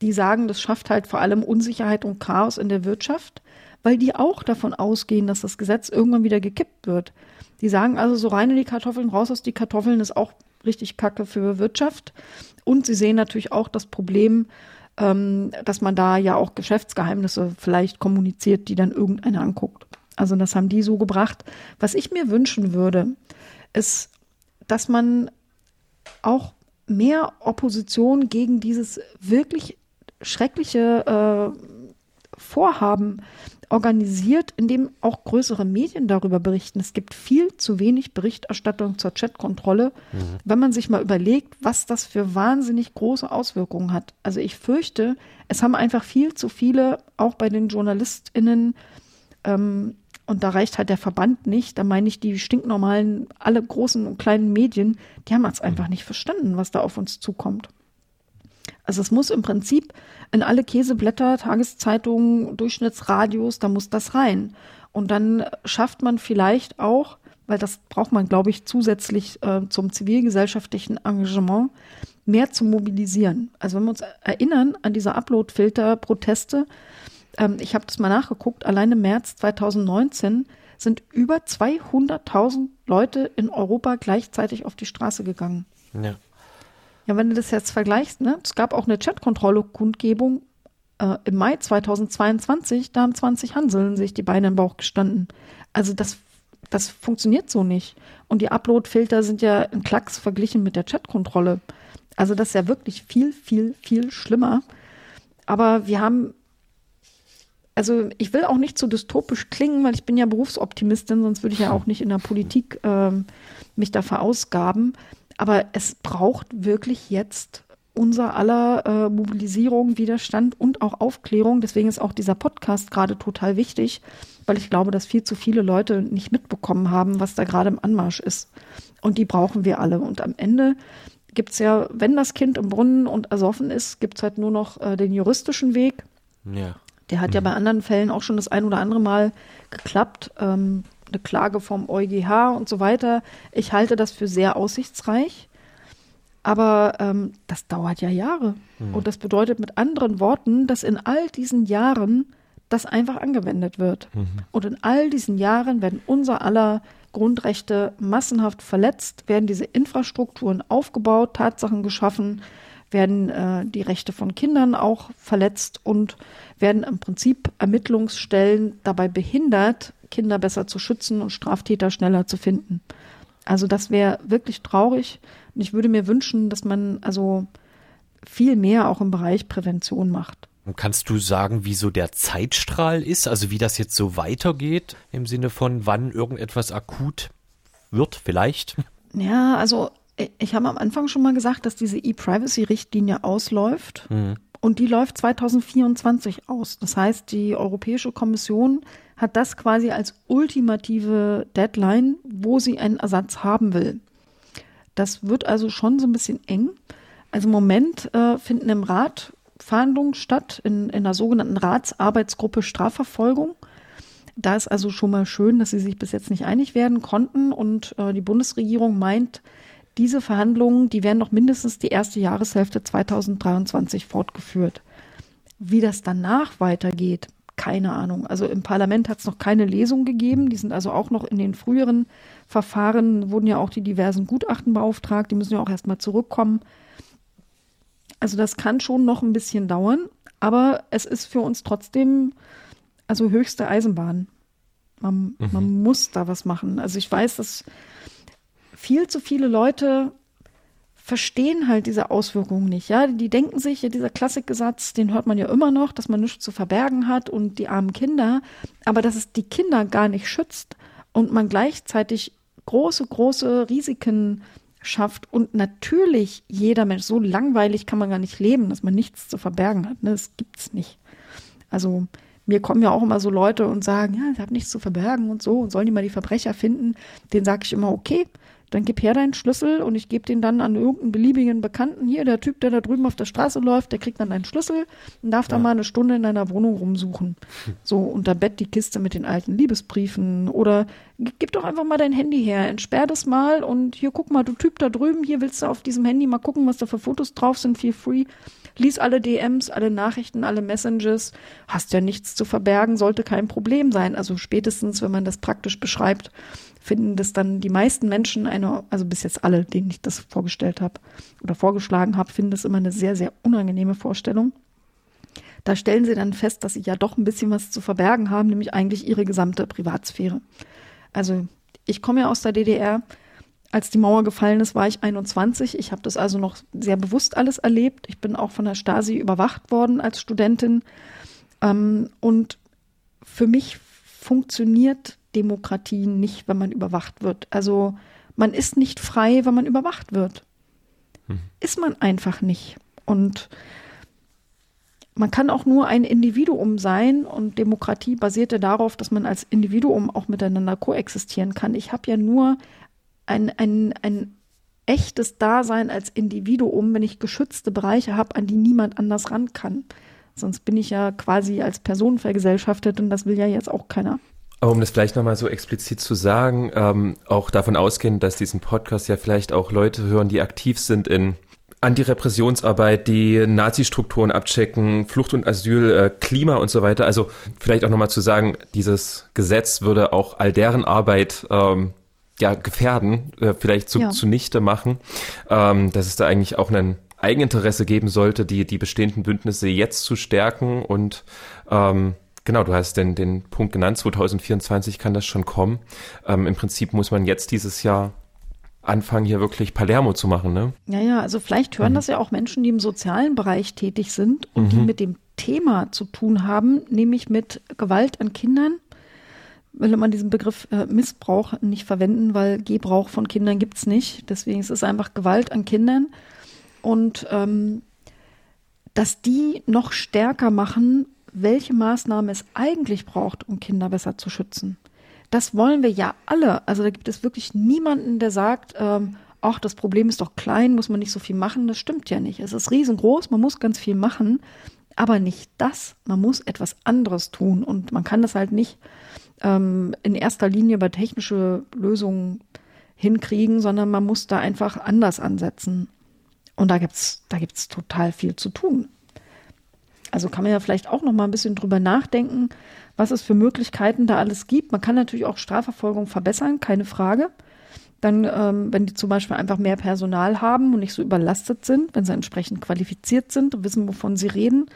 Die sagen, das schafft halt vor allem Unsicherheit und Chaos in der Wirtschaft, weil die auch davon ausgehen, dass das Gesetz irgendwann wieder gekippt wird. Die sagen also, so rein in die Kartoffeln, raus aus die Kartoffeln ist auch richtig kacke für Wirtschaft. Und sie sehen natürlich auch das Problem, ähm, dass man da ja auch Geschäftsgeheimnisse vielleicht kommuniziert, die dann irgendeiner anguckt. Also das haben die so gebracht. Was ich mir wünschen würde, ist, dass man auch mehr Opposition gegen dieses wirklich schreckliche äh, Vorhaben organisiert, in dem auch größere Medien darüber berichten. Es gibt viel zu wenig Berichterstattung zur Chatkontrolle, mhm. wenn man sich mal überlegt, was das für wahnsinnig große Auswirkungen hat. Also ich fürchte, es haben einfach viel zu viele, auch bei den JournalistInnen, ähm, und da reicht halt der Verband nicht, da meine ich die stinknormalen, alle großen und kleinen Medien, die haben es einfach nicht verstanden, was da auf uns zukommt. Also es muss im Prinzip in alle Käseblätter, Tageszeitungen, Durchschnittsradios, da muss das rein. Und dann schafft man vielleicht auch, weil das braucht man, glaube ich, zusätzlich äh, zum zivilgesellschaftlichen Engagement, mehr zu mobilisieren. Also wenn wir uns erinnern an diese Upload-Filter-Proteste, ähm, ich habe das mal nachgeguckt, allein im März 2019 sind über 200.000 Leute in Europa gleichzeitig auf die Straße gegangen. Ja. Ja, wenn du das jetzt vergleichst, ne? Es gab auch eine Chatkontrolle-Kundgebung äh, im Mai 2022, da haben 20 Hanseln sich die Beine im Bauch gestanden. Also das, das funktioniert so nicht. Und die Upload-Filter sind ja ein Klacks verglichen mit der Chatkontrolle. Also das ist ja wirklich viel, viel, viel schlimmer. Aber wir haben also ich will auch nicht so dystopisch klingen, weil ich bin ja Berufsoptimistin, sonst würde ich ja auch nicht in der Politik ähm, mich da verausgaben. Aber es braucht wirklich jetzt unser aller äh, Mobilisierung, Widerstand und auch Aufklärung. Deswegen ist auch dieser Podcast gerade total wichtig, weil ich glaube, dass viel zu viele Leute nicht mitbekommen haben, was da gerade im Anmarsch ist. Und die brauchen wir alle. Und am Ende gibt es ja, wenn das Kind im Brunnen und ersoffen ist, gibt es halt nur noch äh, den juristischen Weg. Ja. Der hat mhm. ja bei anderen Fällen auch schon das ein oder andere Mal geklappt. Ähm, eine Klage vom EuGH und so weiter. Ich halte das für sehr aussichtsreich. Aber ähm, das dauert ja Jahre. Mhm. Und das bedeutet mit anderen Worten, dass in all diesen Jahren das einfach angewendet wird. Mhm. Und in all diesen Jahren werden unser aller Grundrechte massenhaft verletzt, werden diese Infrastrukturen aufgebaut, Tatsachen geschaffen, werden äh, die Rechte von Kindern auch verletzt und werden im Prinzip Ermittlungsstellen dabei behindert, Kinder besser zu schützen und Straftäter schneller zu finden. Also das wäre wirklich traurig und ich würde mir wünschen, dass man also viel mehr auch im Bereich Prävention macht. Kannst du sagen, wie so der Zeitstrahl ist, also wie das jetzt so weitergeht im Sinne von wann irgendetwas akut wird, vielleicht? Ja, also ich habe am Anfang schon mal gesagt, dass diese E-Privacy-Richtlinie ausläuft. Mhm. Und die läuft 2024 aus. Das heißt, die Europäische Kommission hat das quasi als ultimative Deadline, wo sie einen Ersatz haben will. Das wird also schon so ein bisschen eng. Also im Moment äh, finden im Rat Verhandlungen statt, in, in der sogenannten Ratsarbeitsgruppe Strafverfolgung. Da ist also schon mal schön, dass sie sich bis jetzt nicht einig werden konnten und äh, die Bundesregierung meint, diese Verhandlungen, die werden noch mindestens die erste Jahreshälfte 2023 fortgeführt. Wie das danach weitergeht, keine Ahnung. Also im Parlament hat es noch keine Lesung gegeben. Die sind also auch noch in den früheren Verfahren, wurden ja auch die diversen Gutachten beauftragt. Die müssen ja auch erstmal zurückkommen. Also das kann schon noch ein bisschen dauern, aber es ist für uns trotzdem also höchste Eisenbahn. Man, mhm. man muss da was machen. Also ich weiß, dass viel zu viele Leute verstehen halt diese Auswirkungen nicht. Ja, die denken sich, ja, dieser Klassiksatz, den hört man ja immer noch, dass man nichts zu verbergen hat und die armen Kinder, aber dass es die Kinder gar nicht schützt und man gleichzeitig große, große Risiken schafft und natürlich jeder Mensch, so langweilig kann man gar nicht leben, dass man nichts zu verbergen hat. Ne? Das gibt's nicht. Also mir kommen ja auch immer so Leute und sagen, ja, ich habe nichts zu verbergen und so und sollen die mal die Verbrecher finden. Den sage ich immer, okay, dann gib her deinen Schlüssel und ich gebe den dann an irgendeinen beliebigen Bekannten. Hier, der Typ, der da drüben auf der Straße läuft, der kriegt dann deinen Schlüssel und darf ja. dann mal eine Stunde in deiner Wohnung rumsuchen. So, unter Bett die Kiste mit den alten Liebesbriefen oder gib doch einfach mal dein Handy her, entsperr das mal und hier, guck mal, du Typ da drüben, hier willst du auf diesem Handy mal gucken, was da für Fotos drauf sind, feel free. Lies alle DMs, alle Nachrichten, alle Messages. Hast ja nichts zu verbergen, sollte kein Problem sein. Also spätestens, wenn man das praktisch beschreibt, finden das dann die meisten Menschen eine, also bis jetzt alle, denen ich das vorgestellt habe oder vorgeschlagen habe, finden das immer eine sehr, sehr unangenehme Vorstellung. Da stellen sie dann fest, dass sie ja doch ein bisschen was zu verbergen haben, nämlich eigentlich ihre gesamte Privatsphäre. Also ich komme ja aus der DDR. Als die Mauer gefallen ist, war ich 21. Ich habe das also noch sehr bewusst alles erlebt. Ich bin auch von der Stasi überwacht worden als Studentin. Ähm, und für mich funktioniert Demokratie nicht, wenn man überwacht wird. Also man ist nicht frei, wenn man überwacht wird. Hm. Ist man einfach nicht. Und man kann auch nur ein Individuum sein und Demokratie basierte darauf, dass man als Individuum auch miteinander koexistieren kann. Ich habe ja nur ein, ein, ein echtes Dasein als Individuum, wenn ich geschützte Bereiche habe, an die niemand anders ran kann. Sonst bin ich ja quasi als Person vergesellschaftet und das will ja jetzt auch keiner. Aber um das vielleicht nochmal so explizit zu sagen, ähm, auch davon ausgehend, dass diesen Podcast ja vielleicht auch Leute hören, die aktiv sind in Antirepressionsarbeit, die Nazi-Strukturen abchecken, Flucht und Asyl, äh, Klima und so weiter. Also vielleicht auch nochmal zu sagen, dieses Gesetz würde auch all deren Arbeit ähm, ja gefährden, äh, vielleicht zu, ja. zunichte machen, ähm, dass es da eigentlich auch ein Eigeninteresse geben sollte, die die bestehenden Bündnisse jetzt zu stärken und ähm, Genau, du hast den, den Punkt genannt, 2024 kann das schon kommen. Ähm, Im Prinzip muss man jetzt dieses Jahr anfangen, hier wirklich Palermo zu machen, ne? Ja, ja, also vielleicht hören mhm. das ja auch Menschen, die im sozialen Bereich tätig sind und mhm. die mit dem Thema zu tun haben, nämlich mit Gewalt an Kindern. Will man diesen Begriff äh, Missbrauch nicht verwenden, weil Gebrauch von Kindern gibt's nicht. Deswegen ist es einfach Gewalt an Kindern. Und ähm, dass die noch stärker machen, welche Maßnahme es eigentlich braucht, um Kinder besser zu schützen. Das wollen wir ja alle. Also da gibt es wirklich niemanden, der sagt, ähm, ach, das Problem ist doch klein, muss man nicht so viel machen. Das stimmt ja nicht. Es ist riesengroß, man muss ganz viel machen, aber nicht das. Man muss etwas anderes tun und man kann das halt nicht ähm, in erster Linie über technische Lösungen hinkriegen, sondern man muss da einfach anders ansetzen. Und da gibt's, da gibt's total viel zu tun. Also kann man ja vielleicht auch noch mal ein bisschen drüber nachdenken, was es für Möglichkeiten da alles gibt. Man kann natürlich auch Strafverfolgung verbessern, keine Frage. Dann, ähm, wenn die zum Beispiel einfach mehr Personal haben und nicht so überlastet sind, wenn sie entsprechend qualifiziert sind und wissen, wovon sie reden.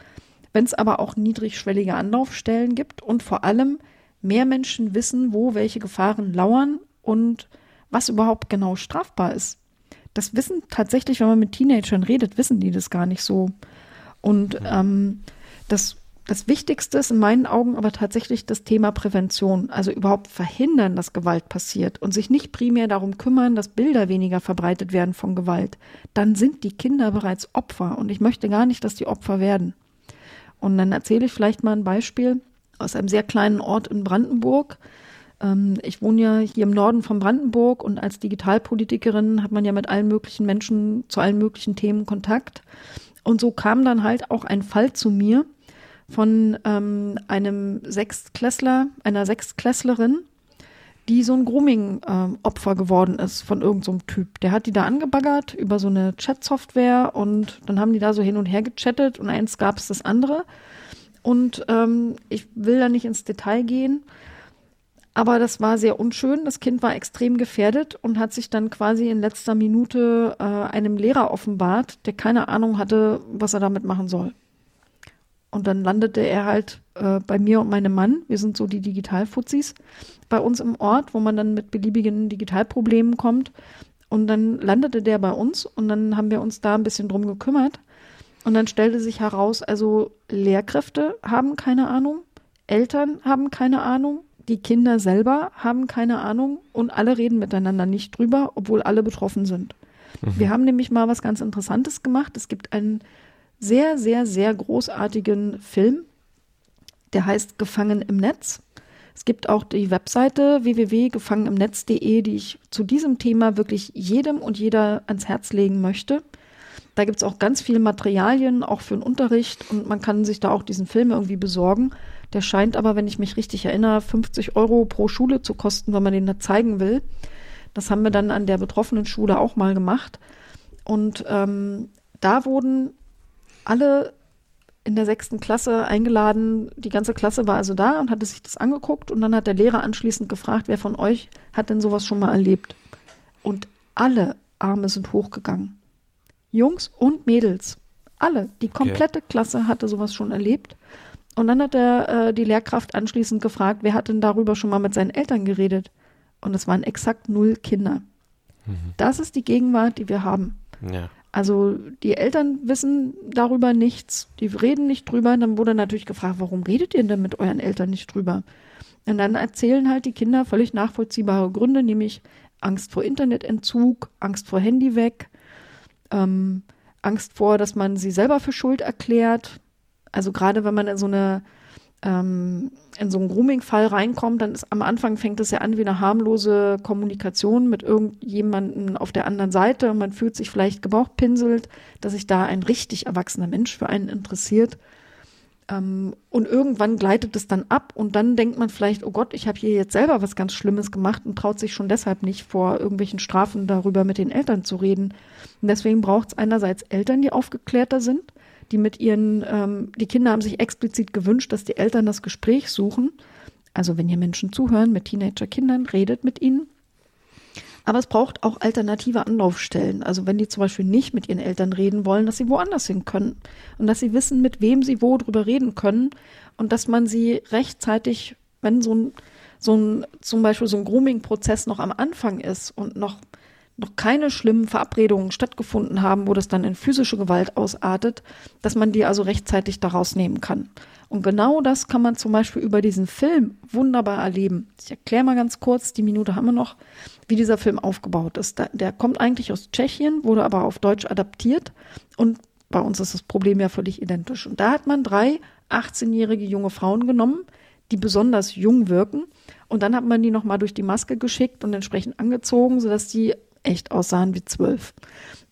Wenn es aber auch niedrigschwellige Anlaufstellen gibt und vor allem mehr Menschen wissen, wo welche Gefahren lauern und was überhaupt genau strafbar ist. Das wissen tatsächlich, wenn man mit Teenagern redet, wissen die das gar nicht so. Und ähm, das, das Wichtigste ist in meinen Augen aber tatsächlich das Thema Prävention, also überhaupt verhindern, dass Gewalt passiert und sich nicht primär darum kümmern, dass Bilder weniger verbreitet werden von Gewalt. Dann sind die Kinder bereits Opfer und ich möchte gar nicht, dass die Opfer werden. Und dann erzähle ich vielleicht mal ein Beispiel aus einem sehr kleinen Ort in Brandenburg. Ähm, ich wohne ja hier im Norden von Brandenburg und als Digitalpolitikerin hat man ja mit allen möglichen Menschen zu allen möglichen Themen Kontakt. Und so kam dann halt auch ein Fall zu mir von ähm, einem Sechstklässler, einer Sechstklässlerin, die so ein Grooming-Opfer ähm, geworden ist von irgendeinem so Typ. Der hat die da angebaggert über so eine Chat-Software und dann haben die da so hin und her gechattet und eins gab es das andere. Und ähm, ich will da nicht ins Detail gehen, aber das war sehr unschön. Das Kind war extrem gefährdet und hat sich dann quasi in letzter Minute äh, einem Lehrer offenbart, der keine Ahnung hatte, was er damit machen soll. Und dann landete er halt äh, bei mir und meinem Mann. Wir sind so die Digitalfuzis bei uns im Ort, wo man dann mit beliebigen Digitalproblemen kommt. Und dann landete der bei uns und dann haben wir uns da ein bisschen drum gekümmert. Und dann stellte sich heraus, also Lehrkräfte haben keine Ahnung, Eltern haben keine Ahnung, die Kinder selber haben keine Ahnung und alle reden miteinander nicht drüber, obwohl alle betroffen sind. Mhm. Wir haben nämlich mal was ganz Interessantes gemacht. Es gibt einen sehr, sehr, sehr großartigen Film, der heißt Gefangen im Netz. Es gibt auch die Webseite www.gefangenimnetz.de, die ich zu diesem Thema wirklich jedem und jeder ans Herz legen möchte. Da gibt es auch ganz viele Materialien, auch für den Unterricht und man kann sich da auch diesen Film irgendwie besorgen. Der scheint aber, wenn ich mich richtig erinnere, 50 Euro pro Schule zu kosten, wenn man den da zeigen will. Das haben wir dann an der betroffenen Schule auch mal gemacht. Und ähm, da wurden alle in der sechsten Klasse eingeladen. Die ganze Klasse war also da und hatte sich das angeguckt. Und dann hat der Lehrer anschließend gefragt, wer von euch hat denn sowas schon mal erlebt? Und alle Arme sind hochgegangen. Jungs und Mädels. Alle. Die komplette okay. Klasse hatte sowas schon erlebt. Und dann hat er äh, die Lehrkraft anschließend gefragt, wer hat denn darüber schon mal mit seinen Eltern geredet? Und es waren exakt null Kinder. Mhm. Das ist die Gegenwart, die wir haben. Ja. Also die Eltern wissen darüber nichts, die reden nicht drüber. Dann wurde natürlich gefragt, warum redet ihr denn mit euren Eltern nicht drüber? Und dann erzählen halt die Kinder völlig nachvollziehbare Gründe, nämlich Angst vor Internetentzug, Angst vor Handy weg, ähm, Angst vor, dass man sie selber für schuld erklärt. Also gerade wenn man in so eine ähm, in so einen Grooming-Fall reinkommt, dann ist am Anfang fängt es ja an wie eine harmlose Kommunikation mit irgendjemandem auf der anderen Seite und man fühlt sich vielleicht gebauchpinselt, dass sich da ein richtig erwachsener Mensch für einen interessiert. Ähm, und irgendwann gleitet es dann ab und dann denkt man vielleicht, oh Gott, ich habe hier jetzt selber was ganz Schlimmes gemacht und traut sich schon deshalb nicht vor irgendwelchen Strafen darüber mit den Eltern zu reden. Und deswegen braucht es einerseits Eltern, die aufgeklärter sind die mit ihren, ähm, die Kinder haben sich explizit gewünscht, dass die Eltern das Gespräch suchen. Also wenn hier Menschen zuhören mit Teenager-Kindern, redet mit ihnen. Aber es braucht auch alternative Anlaufstellen. Also wenn die zum Beispiel nicht mit ihren Eltern reden wollen, dass sie woanders hin können und dass sie wissen, mit wem sie wo drüber reden können und dass man sie rechtzeitig, wenn so ein, so ein zum Beispiel so ein Grooming-Prozess noch am Anfang ist und noch noch keine schlimmen Verabredungen stattgefunden haben, wo das dann in physische Gewalt ausartet, dass man die also rechtzeitig daraus nehmen kann. Und genau das kann man zum Beispiel über diesen Film wunderbar erleben. Ich erkläre mal ganz kurz, die Minute haben wir noch, wie dieser Film aufgebaut ist. Der kommt eigentlich aus Tschechien, wurde aber auf Deutsch adaptiert und bei uns ist das Problem ja völlig identisch. Und da hat man drei 18-jährige junge Frauen genommen, die besonders jung wirken. Und dann hat man die nochmal durch die Maske geschickt und entsprechend angezogen, sodass die echt aussahen wie zwölf.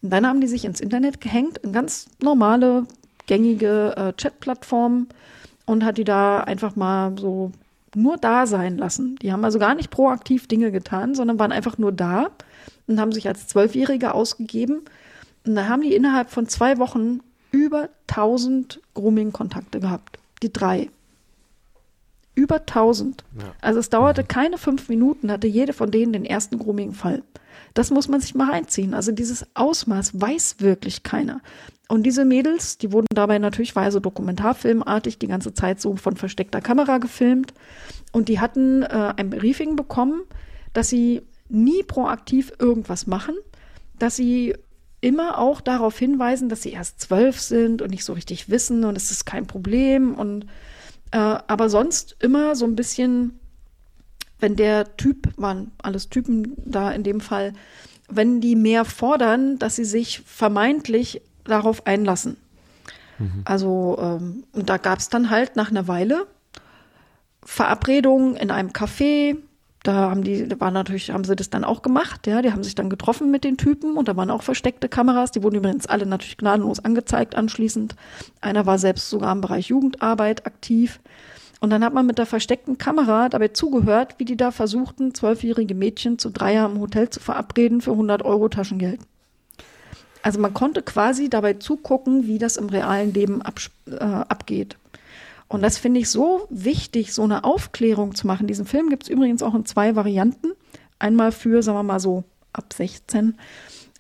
Und dann haben die sich ins Internet gehängt, in ganz normale, gängige äh, Chat-Plattformen und hat die da einfach mal so nur da sein lassen. Die haben also gar nicht proaktiv Dinge getan, sondern waren einfach nur da und haben sich als Zwölfjährige ausgegeben. Und da haben die innerhalb von zwei Wochen über 1000 Grooming-Kontakte gehabt. Die drei. Über 1000. Ja. Also es dauerte keine fünf Minuten, hatte jede von denen den ersten Grooming-Fall. Das muss man sich mal reinziehen. Also dieses Ausmaß weiß wirklich keiner. Und diese Mädels, die wurden dabei natürlich, war dokumentarfilmartig die ganze Zeit so von versteckter Kamera gefilmt. Und die hatten äh, ein Briefing bekommen, dass sie nie proaktiv irgendwas machen, dass sie immer auch darauf hinweisen, dass sie erst zwölf sind und nicht so richtig wissen und es ist kein Problem und äh, aber sonst immer so ein bisschen wenn der Typ, waren alles Typen da in dem Fall, wenn die mehr fordern, dass sie sich vermeintlich darauf einlassen. Mhm. Also, ähm, und da gab es dann halt nach einer Weile Verabredungen in einem Café. Da haben die, da war natürlich, haben sie das dann auch gemacht, ja, die haben sich dann getroffen mit den Typen und da waren auch versteckte Kameras, die wurden übrigens alle natürlich gnadenlos angezeigt anschließend. Einer war selbst sogar im Bereich Jugendarbeit aktiv. Und dann hat man mit der versteckten Kamera dabei zugehört, wie die da versuchten, zwölfjährige Mädchen zu Dreier im Hotel zu verabreden für 100 Euro Taschengeld. Also man konnte quasi dabei zugucken, wie das im realen Leben ab, äh, abgeht. Und das finde ich so wichtig, so eine Aufklärung zu machen. Diesen Film gibt es übrigens auch in zwei Varianten. Einmal für, sagen wir mal so, ab 16,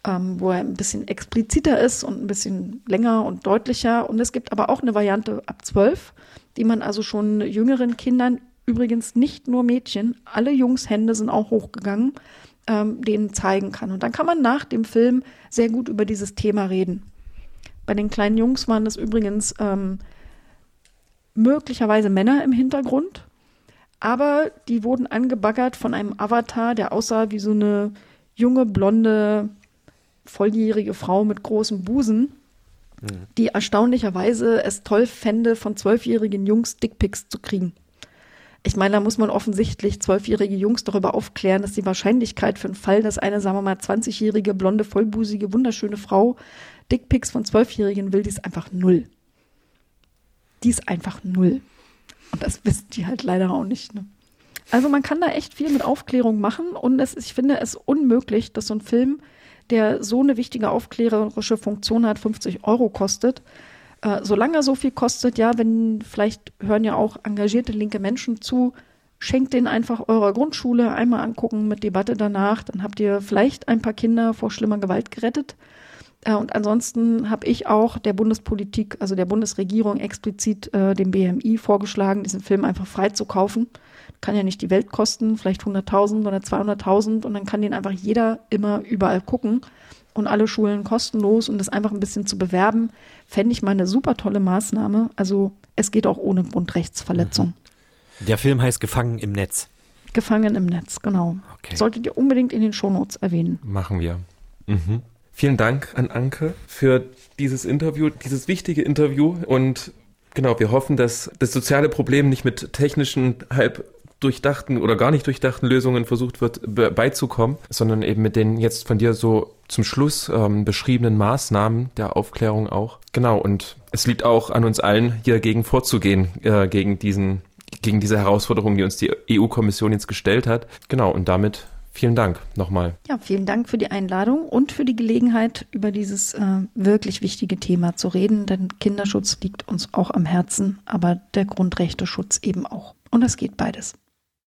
ähm, wo er ein bisschen expliziter ist und ein bisschen länger und deutlicher. Und es gibt aber auch eine Variante ab 12 die man also schon jüngeren Kindern übrigens nicht nur Mädchen, alle Jungshände sind auch hochgegangen, ähm, denen zeigen kann. Und dann kann man nach dem Film sehr gut über dieses Thema reden. Bei den kleinen Jungs waren das übrigens ähm, möglicherweise Männer im Hintergrund, aber die wurden angebaggert von einem Avatar, der aussah wie so eine junge, blonde, volljährige Frau mit großem Busen, die erstaunlicherweise es toll fände, von zwölfjährigen Jungs Dickpics zu kriegen. Ich meine, da muss man offensichtlich zwölfjährige Jungs darüber aufklären, dass die Wahrscheinlichkeit für den Fall, dass eine, sagen wir mal, 20-jährige, blonde, vollbusige, wunderschöne Frau Dickpics von Zwölfjährigen will, die ist einfach null. Die ist einfach null. Und das wissen die halt leider auch nicht. Ne? Also man kann da echt viel mit Aufklärung machen und es, ich finde es unmöglich, dass so ein Film, der so eine wichtige aufklärerische Funktion hat, 50 Euro kostet. Äh, solange er so viel kostet, ja, wenn vielleicht hören ja auch engagierte linke Menschen zu, schenkt den einfach eurer Grundschule einmal angucken mit Debatte danach, dann habt ihr vielleicht ein paar Kinder vor schlimmer Gewalt gerettet. Äh, und ansonsten habe ich auch der Bundespolitik, also der Bundesregierung explizit äh, dem BMI vorgeschlagen, diesen Film einfach frei zu kaufen. Kann ja nicht die Welt kosten, vielleicht 100.000 oder 200.000 und dann kann den einfach jeder immer überall gucken und alle Schulen kostenlos und das einfach ein bisschen zu bewerben, fände ich mal eine super tolle Maßnahme. Also es geht auch ohne Grundrechtsverletzung. Mhm. Der Film heißt Gefangen im Netz. Gefangen im Netz, genau. Okay. Solltet ihr unbedingt in den Shownotes erwähnen. Machen wir. Mhm. Vielen Dank an Anke für dieses Interview, dieses wichtige Interview. Und genau, wir hoffen, dass das soziale Problem nicht mit technischen, halb durchdachten oder gar nicht durchdachten Lösungen versucht wird beizukommen, sondern eben mit den jetzt von dir so zum Schluss ähm, beschriebenen Maßnahmen der Aufklärung auch. Genau, und es liegt auch an uns allen, hier dagegen vorzugehen, äh, gegen diesen, gegen diese Herausforderungen, die uns die EU-Kommission jetzt gestellt hat. Genau, und damit Vielen Dank nochmal. Ja, vielen Dank für die Einladung und für die Gelegenheit, über dieses äh, wirklich wichtige Thema zu reden, denn Kinderschutz liegt uns auch am Herzen, aber der Grundrechteschutz eben auch. Und es geht beides.